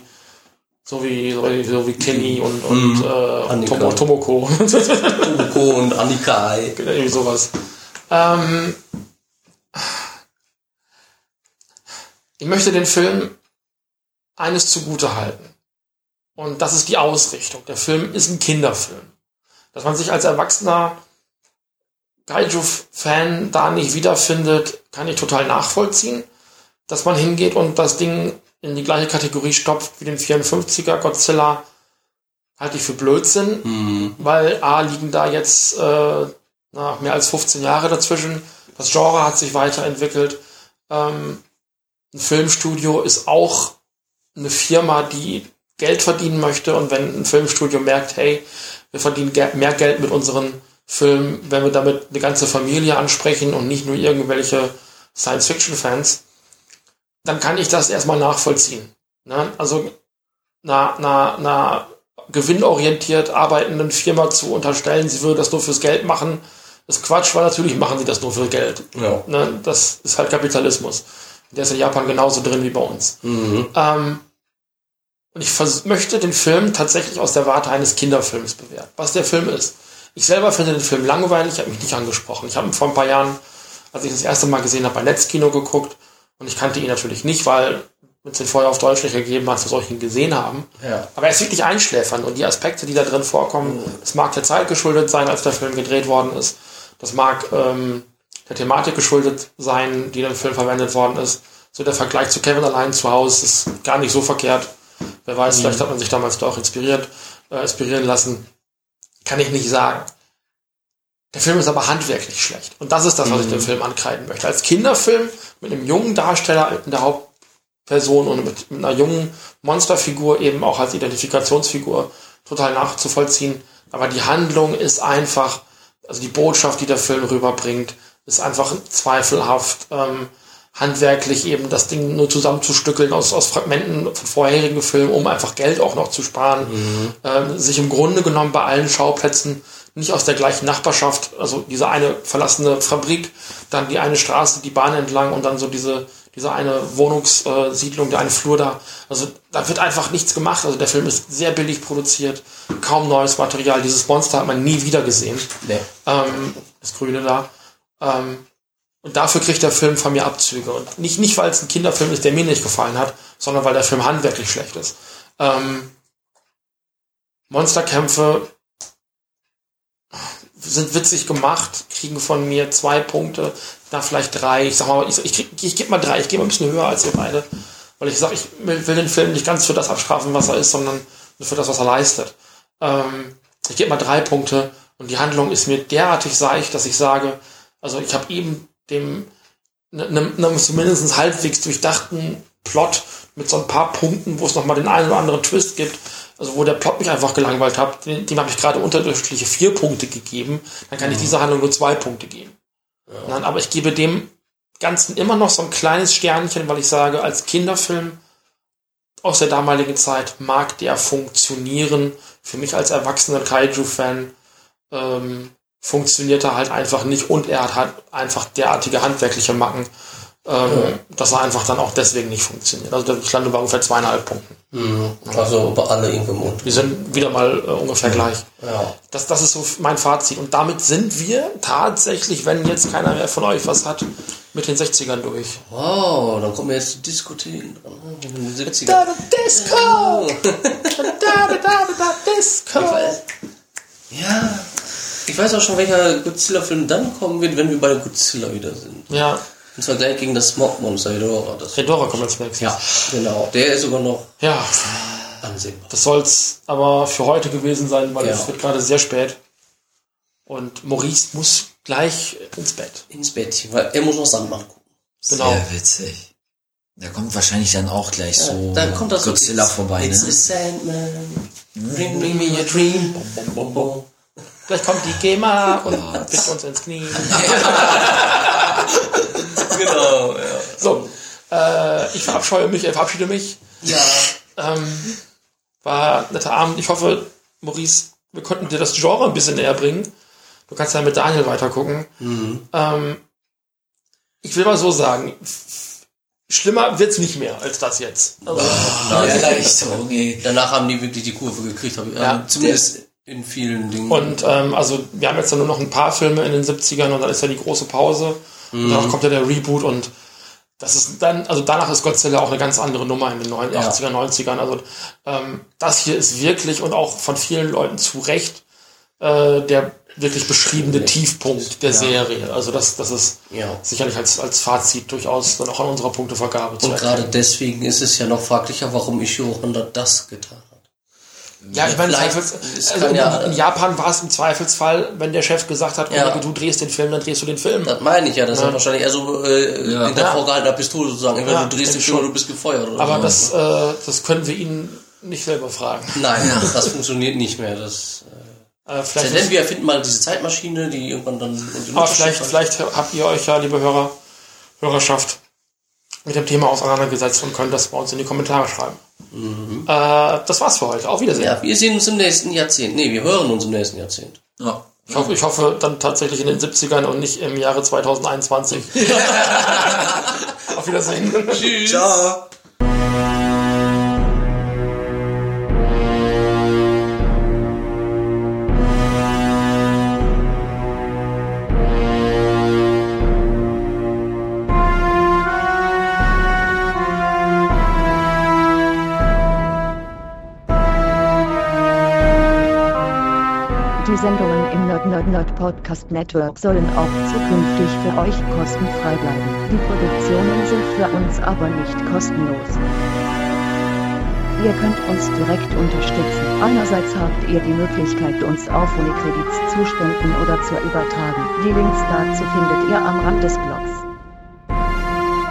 so wie so wie, Kenny und, und äh, Annika. Tomo, Tomoko. Tomoko und Annika. ey. Irgendwie sowas. Ähm, ich möchte den Film eines zugute halten. Und das ist die Ausrichtung. Der Film ist ein Kinderfilm. Dass man sich als erwachsener Kaiju-Fan da nicht wiederfindet, kann ich total nachvollziehen. Dass man hingeht und das Ding in die gleiche Kategorie stopft wie den 54er Godzilla, halte ich für Blödsinn, weil A liegen da jetzt äh, na, mehr als 15 Jahre dazwischen. Das Genre hat sich weiterentwickelt. Ähm, ein Filmstudio ist auch eine Firma, die Geld verdienen möchte und wenn ein Filmstudio merkt, hey, wir verdienen mehr Geld mit unseren Filmen, wenn wir damit eine ganze Familie ansprechen und nicht nur irgendwelche Science-Fiction-Fans, dann kann ich das erstmal nachvollziehen. Ne? Also einer, einer, einer gewinnorientiert arbeitenden Firma zu unterstellen, sie würde das nur fürs Geld machen, ist Quatsch, weil natürlich machen sie das nur für Geld. Ja. Ne? Das ist halt Kapitalismus. Der ist in Japan genauso drin wie bei uns. Mhm. Ähm, und ich möchte den Film tatsächlich aus der Warte eines Kinderfilms bewerten, was der Film ist. Ich selber finde den Film langweilig, ich habe mich nicht angesprochen. Ich habe ihn vor ein paar Jahren, als ich das erste Mal gesehen habe, bei Netzkino geguckt und ich kannte ihn natürlich nicht, weil es den vorher auf Deutsch nicht gegeben hat, soll ich ihn gesehen haben. Ja. Aber er ist wirklich einschläfernd und die Aspekte, die da drin vorkommen, das mag der Zeit geschuldet sein, als der Film gedreht worden ist. Das mag ähm, der Thematik geschuldet sein, die in dem Film verwendet worden ist. So der Vergleich zu Kevin allein zu Hause ist gar nicht so verkehrt. Wer weiß, vielleicht hat man sich damals doch inspiriert, äh, inspirieren lassen. Kann ich nicht sagen. Der Film ist aber handwerklich schlecht. Und das ist das, was ich dem Film ankreiden möchte. Als Kinderfilm mit einem jungen Darsteller in der Hauptperson und mit, mit einer jungen Monsterfigur eben auch als Identifikationsfigur total nachzuvollziehen. Aber die Handlung ist einfach also die Botschaft, die der Film rüberbringt, ist einfach zweifelhaft. Ähm, handwerklich eben das Ding nur zusammenzustückeln aus, aus Fragmenten von vorherigen Filmen, um einfach Geld auch noch zu sparen. Ähm, sich im Grunde genommen bei allen Schauplätzen nicht aus der gleichen Nachbarschaft, also diese eine verlassene Fabrik, dann die eine Straße, die Bahn entlang und dann so diese, diese eine Wohnungssiedlung, der eine Flur da. Also da wird einfach nichts gemacht. Also der Film ist sehr billig produziert, kaum neues Material. Dieses Monster hat man nie wieder gesehen. Nee. Ähm, das Grüne da. Ähm, und dafür kriegt der Film von mir Abzüge. Und nicht, nicht weil es ein Kinderfilm ist, der mir nicht gefallen hat, sondern weil der Film handwerklich schlecht ist. Ähm, Monsterkämpfe sind witzig gemacht, kriegen von mir zwei Punkte, da vielleicht drei. Ich sag mal, ich, ich, ich gebe mal drei, ich gehe mal ein bisschen höher als ihr beide. Weil ich sage, ich will, den Film nicht ganz für das abstrafen, was er ist, sondern für das, was er leistet. Ähm, ich gebe mal drei Punkte und die Handlung ist mir derartig seicht, dass ich sage, also ich habe eben dem einem ne, zumindest halbwegs durchdachten Plot mit so ein paar Punkten, wo es nochmal den einen oder anderen Twist gibt, also wo der Plot mich einfach gelangweilt hat, dem, habe ich gerade unterdurchschnittliche vier Punkte gegeben, dann kann ich dieser Handlung nur zwei Punkte geben. Nein, aber ich gebe dem Ganzen immer noch so ein kleines Sternchen, weil ich sage, als Kinderfilm aus der damaligen Zeit mag der funktionieren. Für mich als erwachsener Kaiju-Fan ähm, funktioniert er halt einfach nicht und er hat halt einfach derartige handwerkliche Macken, ähm, dass er einfach dann auch deswegen nicht funktioniert. Also ich lande bei ungefähr zweieinhalb Punkten. Also bei alle im Mund. Wir sind wieder mal äh, ungefähr gleich. Ja. Das, das ist so mein Fazit. Und damit sind wir tatsächlich, wenn jetzt keiner mehr von euch was hat, mit den 60ern durch. Wow, dann kommen wir jetzt zu Diskotheken? In den 70ern. Disco! da, da, da, da, Disco! Ja. Ich weiß auch schon, welcher Godzilla-Film dann kommen wird, wenn wir bei Godzilla wieder sind. Ja, Und zwar gleich gegen das Smogmonster Hedorah. Das Hedora kommt als nächstes. ja, genau. Der ist sogar noch Ja, ansehnbar. das soll's aber für heute gewesen sein, weil Ja. es wird gerade sehr spät. Und Maurice muss gleich ins Bett. Ins Bettchen, weil er muss noch Sandmann gucken. Genau. Sehr witzig. Da kommt wahrscheinlich dann auch gleich so dann kommt das Godzilla so, vorbei, It's a ne? Sandman. Bring, bring me a dream. Bom, bom, bom, bom. Gleich kommt die GEMA und fickt uns ins Knie. Genau, ja. So, äh, ich verabscheue mich, äh, verabschiede mich. Ja. Ähm, war ein netter Abend. Ich hoffe, Maurice, wir konnten dir das Genre ein bisschen näher bringen. Du kannst ja mit Daniel weitergucken. Ähm, ich will mal so sagen, schlimmer wird's nicht mehr als das jetzt. Also, Erleichterung, ey. Danach haben die wirklich die Kurve gekriegt, hab ich, Ja. äh, zumindest in vielen Dingen. und ähm, also wir haben jetzt dann nur noch ein paar Filme in den 70ern und dann ist ja die große Pause. Und danach kommt ja der Reboot und das ist dann, also danach ist Godzilla auch eine ganz andere Nummer in den 80er, 90ern. Also ähm, das hier ist wirklich und auch von vielen Leuten zu Recht äh, der wirklich beschriebene Tiefpunkt der Serie. Also das, das ist Ja. sicherlich als, als Fazit durchaus dann auch an unserer Punktevergabe zu Und gerade deswegen ist es ja noch fraglicher, warum Ishiro Honda das getan hat. Ja, ich meine, Vielleicht- also in, ja- in Japan war es im Zweifelsfall, wenn der Chef gesagt hat, Ja. Du drehst den Film, dann drehst du den Film. Das meine ich ja, das ist ja wahrscheinlich eher so äh, Ja. in der Ja. vorgehaltener Pistole sozusagen. Entweder Ja, du drehst den Film oder du bist gefeuert. Oder Aber so. das, äh, das können wir Ihnen nicht selber fragen. Nein, das funktioniert nicht mehr. Das, Äh, äh, vielleicht, denn wir erfinden mal diese Zeitmaschine, die irgendwann dann... aber vielleicht, vielleicht habt ihr euch ja, liebe Hörer, Hörerschaft, mit dem Thema auseinandergesetzt und könnt das bei uns in die Kommentare schreiben. Äh, das war's für heute. Auf Wiedersehen. Ja, wir sehen uns im nächsten Jahrzehnt. Nee, wir hören uns im nächsten Jahrzehnt. Ja. Ich, hoffe, ich hoffe dann tatsächlich in den 70ern und nicht im Jahre 2021. Auf Wiedersehen. Ciao. Nerd Podcast Network sollen auch zukünftig für euch kostenfrei bleiben. Die Produktionen sind für uns aber nicht kostenlos. Ihr könnt uns direkt unterstützen. Einerseits habt ihr die Möglichkeit, uns auf Unikredits zu spenden oder zu übertragen. Die Links dazu findet ihr am Rand des Blogs.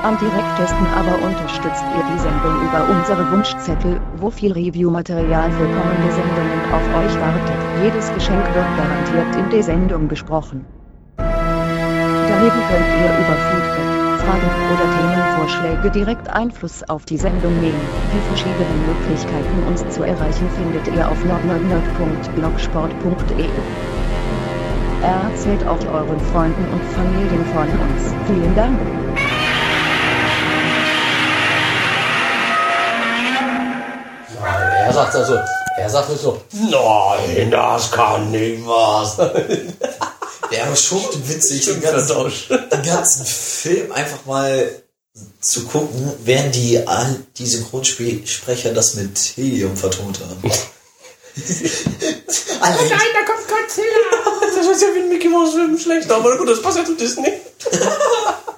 Am direktesten aber unterstützt ihr die Sendung über unsere Wunschzettel, wo viel Review-Material für kommende Sendungen auf euch wartet. Jedes Geschenk wird garantiert in der Sendung besprochen. Daneben könnt ihr über Feedback, Fragen oder Themenvorschläge direkt Einfluss auf die Sendung nehmen. Die verschiedenen Möglichkeiten uns zu erreichen findet ihr auf nordnordnord.blogsport.de. Erzählt auch euren Freunden und Familien von uns. Vielen Dank. Er sagt also, er sagt nicht so, nein, das kann nicht wahr sein. Wäre aber schon witzig, den ganzen, den ganzen Film einfach mal zu gucken, während die, all- die Synchronsprecher das mit Helium vertont haben. Alle, da kommt Godzilla. Das ist ja wie ein Mickey Mouse Film schlecht, aber gut, das passt ja zu Disney.